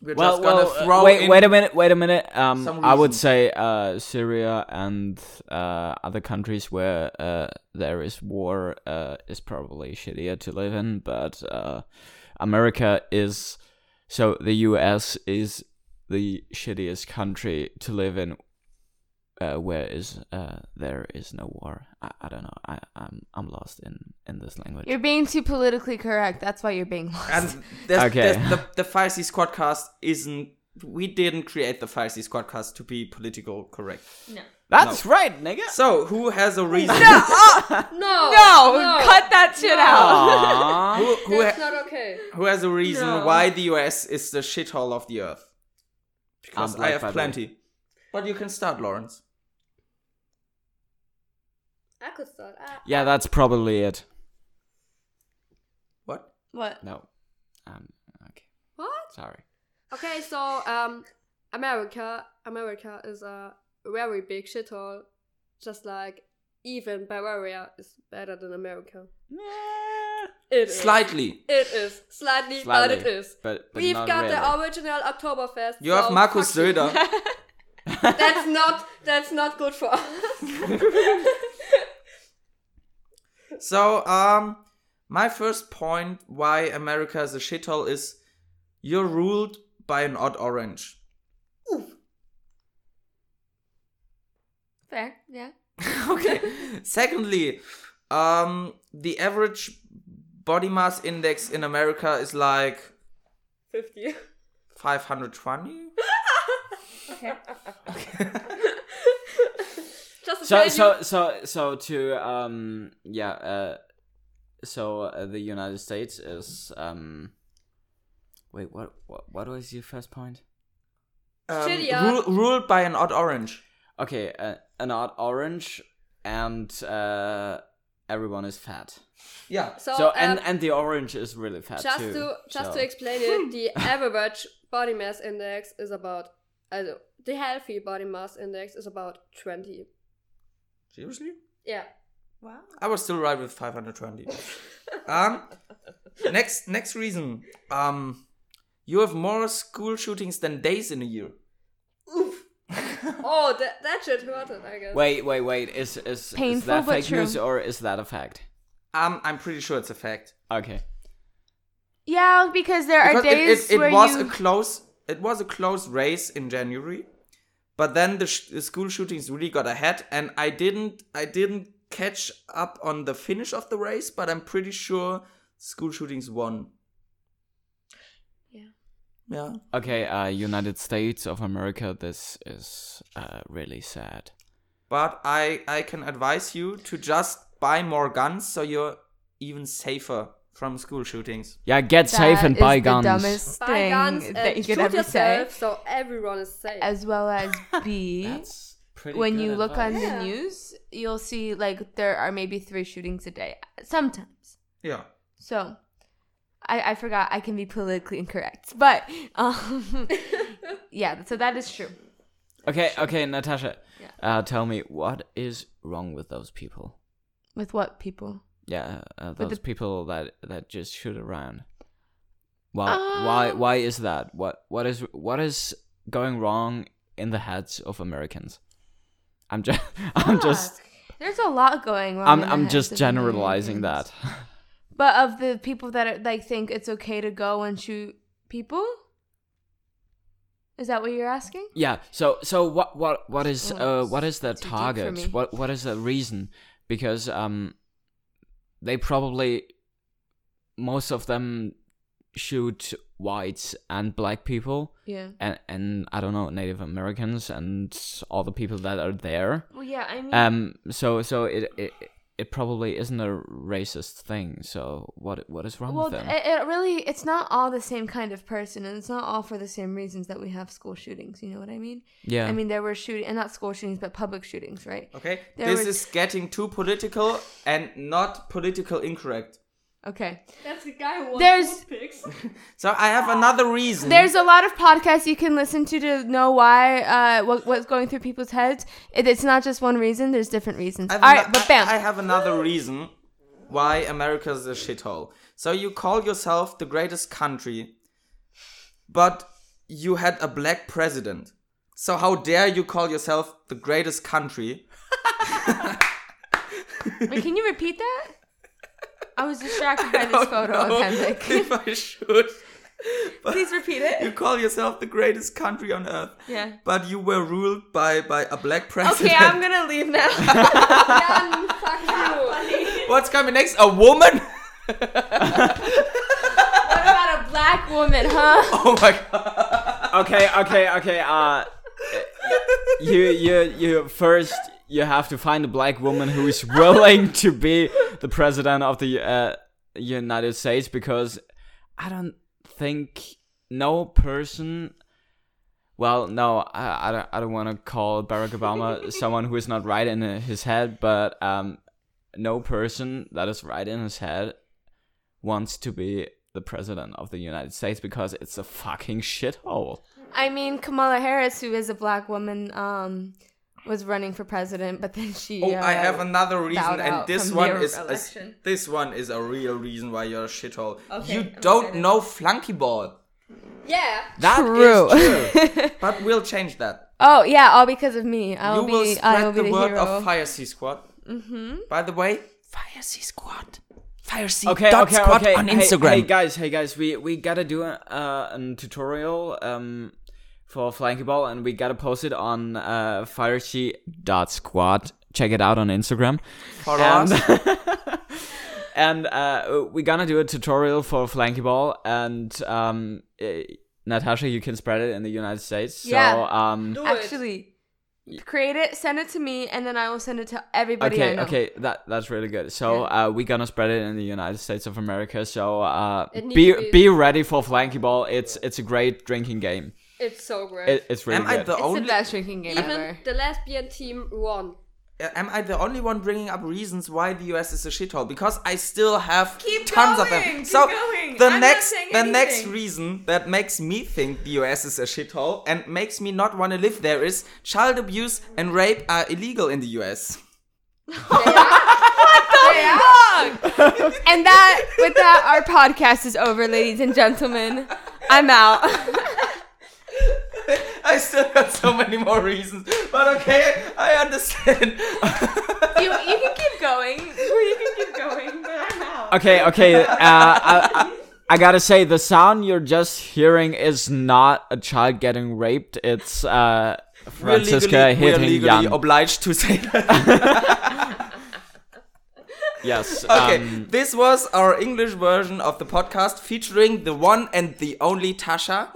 we're Well, just gonna well, uh, wait, in wait a minute, wait a minute. Um, I would say uh, Syria and uh, other countries where uh, there is war uh, is probably shittier to live in, but uh, America is so the U.S. is the shittiest country to live in. Uh, where is uh, there is no war? I, I don't know. I I'm I'm lost in in this language. You're being too politically correct. That's why you're being lost. And there's, Okay. there's the the FireSea Squadcast isn't we didn't create the FireSea Squadcast to be political correct. No. That's right, nigga. So, who has a reason? No, (laughs) No, No. cut that shit out. who, who, That's ha- not okay. who has a reason No. why the US is the shithole of the earth? Because I'm I have by the plenty. But you can start, Lawrence. I could start. I, Yeah, that's probably it. What? What? No. Um. Okay. what? Sorry. Okay, so um, America, America is a very big shithole. Just like even Bavaria is better than America. It is. Slightly. It is slightly, but it Slightly, is. but- but We've not got really. the original Oktoberfest. You have so Markus. Söder. (laughs) that's not. That's not good for us. (laughs) So, um, my first point why America is a shithole is you're ruled by an odd orange. Fair, yeah. (laughs) okay. Secondly, um, the average body mass index in America is like Fifty. 520. (laughs) Okay. (laughs) Just to So you- so so so to um yeah uh so uh, the United States is um wait what what what was your first point? Um, Shittier. ru- ruled by an odd orange. Okay, uh, an odd orange and uh everyone is fat. Yeah. So, So, and um, and the orange is really fat just too. to just so- to explain it, the (laughs) average body mass index is about. Also, the healthy body mass index is about twenty. Seriously? Yeah. Wow. I was still right with 520. (laughs) um, next next reason. Um, you have more school shootings than days in a year. Oof. oh, that that shit hurt it, I guess. Wait, wait, wait. Is is, is that but fake true. news or is that a fact? Um, I'm pretty sure it's a fact. Okay. Yeah, because there are Because it- days it, it, where was you. a close it was a close race in January, but then the, sh- the school shootings really got ahead, and I didn't I didn't catch up on the finish of the race, but I'm pretty sure school shootings won. Yeah. Yeah. Okay, uh United States of America this is uh really sad. But I I can advise you to just buy more guns so you're even safer from school shootings. Yeah, get safe and That buy is the guns. dumbest Buy thing guns that you shoot could ever say. yourself so everyone is safe. As well (laughs) as B. That's pretty when good you look on advice. the news, you'll see like there are maybe three shootings a day. Sometimes. Yeah. So I, I forgot I can be politically incorrect. (laughs) But um (laughs) yeah, so that is true. Okay, okay, Natasha. Yeah. Uh tell me what is wrong with those people? With what people? Yeah, uh, those the- people that that just shoot around. Why why Um, why is that? What what is what is going wrong in the heads of Americans? I'm just (laughs) I'm just There's a lot going wrong. I'm I'm just generalizing Americans. that. But of the people that are, like think it's okay to go and shoot people? Is that what you're asking? Yeah. So so what what what is uh what is the too deep for target? What what is the reason? Because um they probably most of them shoot whites and black people. Yeah. And and I don't know Native Americans and all the people that are there. Well, yeah, I mean, Um. So so it it it probably isn't a racist thing. So what what is wrong well, with them? it, it really, it's not all the same kind of person, and it's not all for the same reasons that we have school shootings. You know what I mean? Yeah. I mean, there were shooting, and not school shootings, but public shootings, right? Okay. There this was- is getting too political and not political incorrect. Okay. That's a guy who wants There's- pigs. (laughs) So I have another reason. There's a lot of podcasts you can listen to to know why, uh, what, what's going through people's heads. It, it's not just one reason. There's different reasons. All right, All have right, ano- but bam. I, I have another reason why America's a shithole. So you call yourself the greatest country, but you had a black president. So how dare you call yourself the greatest country? Wait, can you repeat that? I was distracted by this don't photo know (laughs) of Henrik. If I should. (laughs) But Please repeat it. You call yourself the greatest country on earth. Yeah. But you were ruled by by a black president. Okay, I'm gonna leave now. (laughs) Jan, fuck you. What's coming next? A woman? what about a black woman, huh? Oh my god. okay, okay, okay. Uh, you, you, you first. You have to find a black woman who is willing to be the president of the uh, United States because I don't think no person. Well, no, I, I don't. I don't want to call Barack Obama someone who is not right in his head, but um, no person that is right in his head wants to be the president of the United States because it's a fucking shithole. I mean, Kamala Harris, who is a black woman, um, was running for president, but then she. Oh, uh, I have another reason, and this one is, is election. this one is a real reason why you're a shithole. Okay, you I'm don't excited. know Flunky ball. Yeah. That is True. true. (laughs) but we'll change that. Oh yeah, all because of me. I'll you be. will I will spread be the the, word hero. of FireSea Squad. mm-hmm. By the way, FireSea Squad. Fire Sea okay, dot okay, squad okay. on Hey- Instagram. Hey, guys, hey guys, we we gotta do a uh, a tutorial um for Flunky ball, and we gotta post it on uh firesheet.squad. Check it out on Instagram. Follow and, us. (laughs) and uh, we're gonna do a tutorial for Flunky ball, and um, eh, Natasha, you can spread it in the United States. So Yeah. um, Actually, create it, send it to me, and then I will send it to everybody I Okay, know. okay, that that's really good. So uh, we're gonna spread it in the United States of America. So uh, be be- be ready for Flunky ball. It's it's a great drinking game. It's so great. It, it's really Am I good. the It's only? the best drinking game Even ever. the lesbian team won. Am I the only one bringing up reasons why the US is a shithole? Because I still have Keep tons of them. keep so going. the I'm next, saying the next reason that makes me think the US is a shithole and makes me not want to live there is child abuse and rape are illegal in the US. what the Fuck! and that, with that, our podcast is over, ladies and gentlemen. I'm out. (laughs) (laughs) I still got so many more reasons, but okay, I understand. (laughs) you, you can keep going. You can keep going, but I'm out. Okay, okay. Uh, I, I, I gotta say, the sound you're just hearing is not a child getting raped. It's uh, We're Franziska legally, we're hitting legally Jan. obliged to say that. (laughs) yes. Okay, um, this was our English version of the podcast featuring the one and the only Tasha,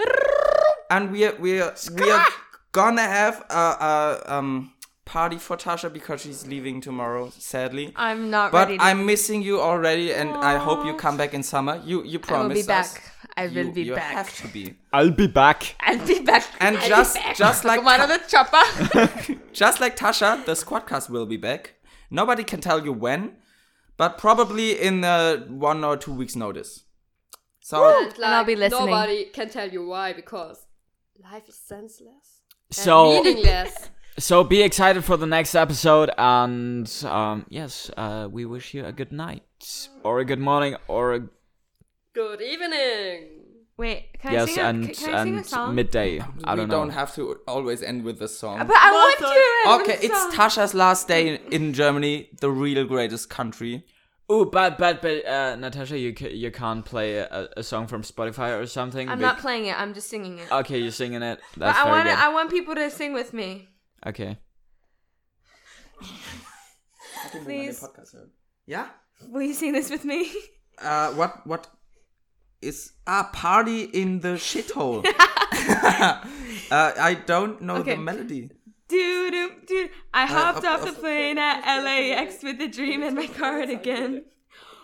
and we are we are we are gonna have a, a um party for Tasha because she's leaving tomorrow, sadly. I'm not But ready. To, I'm missing you already, and I hope you come back in summer. You you I will promise be back. I will you, be you back. have to be. I'll be back. I'll be back. And I'll just back. just (laughs) like Come out of the chopper. (laughs) just like Tasha, the Squadcast will be back. Nobody can tell you when, but probably in uh, one or two weeks' notice. So And, like, I'll be listening. Nobody can tell you why because life is senseless. So meaningless. (laughs) so be excited for the next episode, and um, yes, uh, we wish you a good night or a good morning or a Good evening. Wait, can I yes sing a, and can I sing a and song? midday. I we don't know. don't have to always end with the song. but I want to. end Okay, with it's song. Tasha's last day in Germany, the real greatest country. Oh, but but but uh, Natasha, you ca- you can't play a, a song from Spotify or something. I'm bec- not playing it. I'm just singing it. Okay, you're singing it. but I want. I want people to sing with me. Okay. Please, Yeah. will you sing this with me? Uh, what what is a party in the shithole? (laughs) (laughs) uh, I don't know Okay. the melody. Doo doo. I hopped off the plane at LAX with a dream in my cardigan.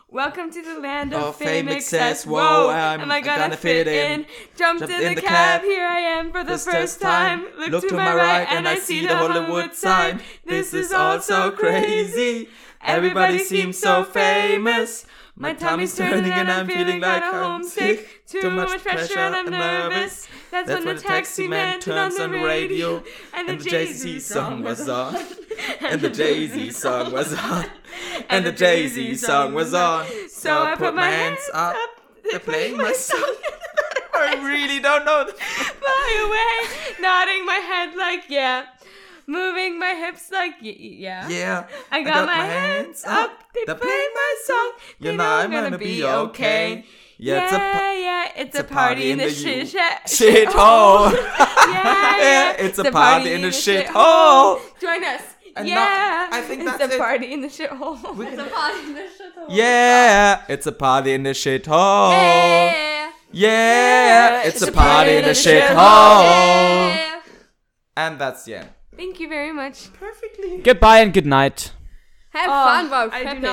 Welcome to the land of Oh, fame, excess. Whoa, I'm am I gonna, gonna fit, fit in? in. Jumped, Jumped in, the, cab. Here I am for the This first time. time. Look, to, my right, and I see the Hollywood sign. This is all so crazy. Everybody seems so famous. My tummy's turning and I'm feeling like homesick. Too much pressure and I'm nervous. That's, when the taxi man turns on the radio and the Jay-Z song was on. And the Jay Z song was on. And the Jay Z song was on. So I put my hands up. They're playing my song. (laughs) (laughs) I really don't know. Fly away, nodding my head like yeah, moving my hips like yeah. Yeah. I got, my, hands up, they They're play my song. You know I'm gonna gonna be okay. Yeah, Yeah, it's a pa- yeah, it's, a party, in the shit sha- Shit hole. yeah, yeah, it's a party in the shit hole. Join us. And yeah, not- I think it's that's a it. party in the shit hole. It's a party in the shithole. Yeah, it's a party in the shit hole. Yeah. Yeah, it's, a party in the shit hole. Yeah. And that's the end. Thank you very much. Perfectly. Goodbye and good night. Have Oh, fun while I prepping. not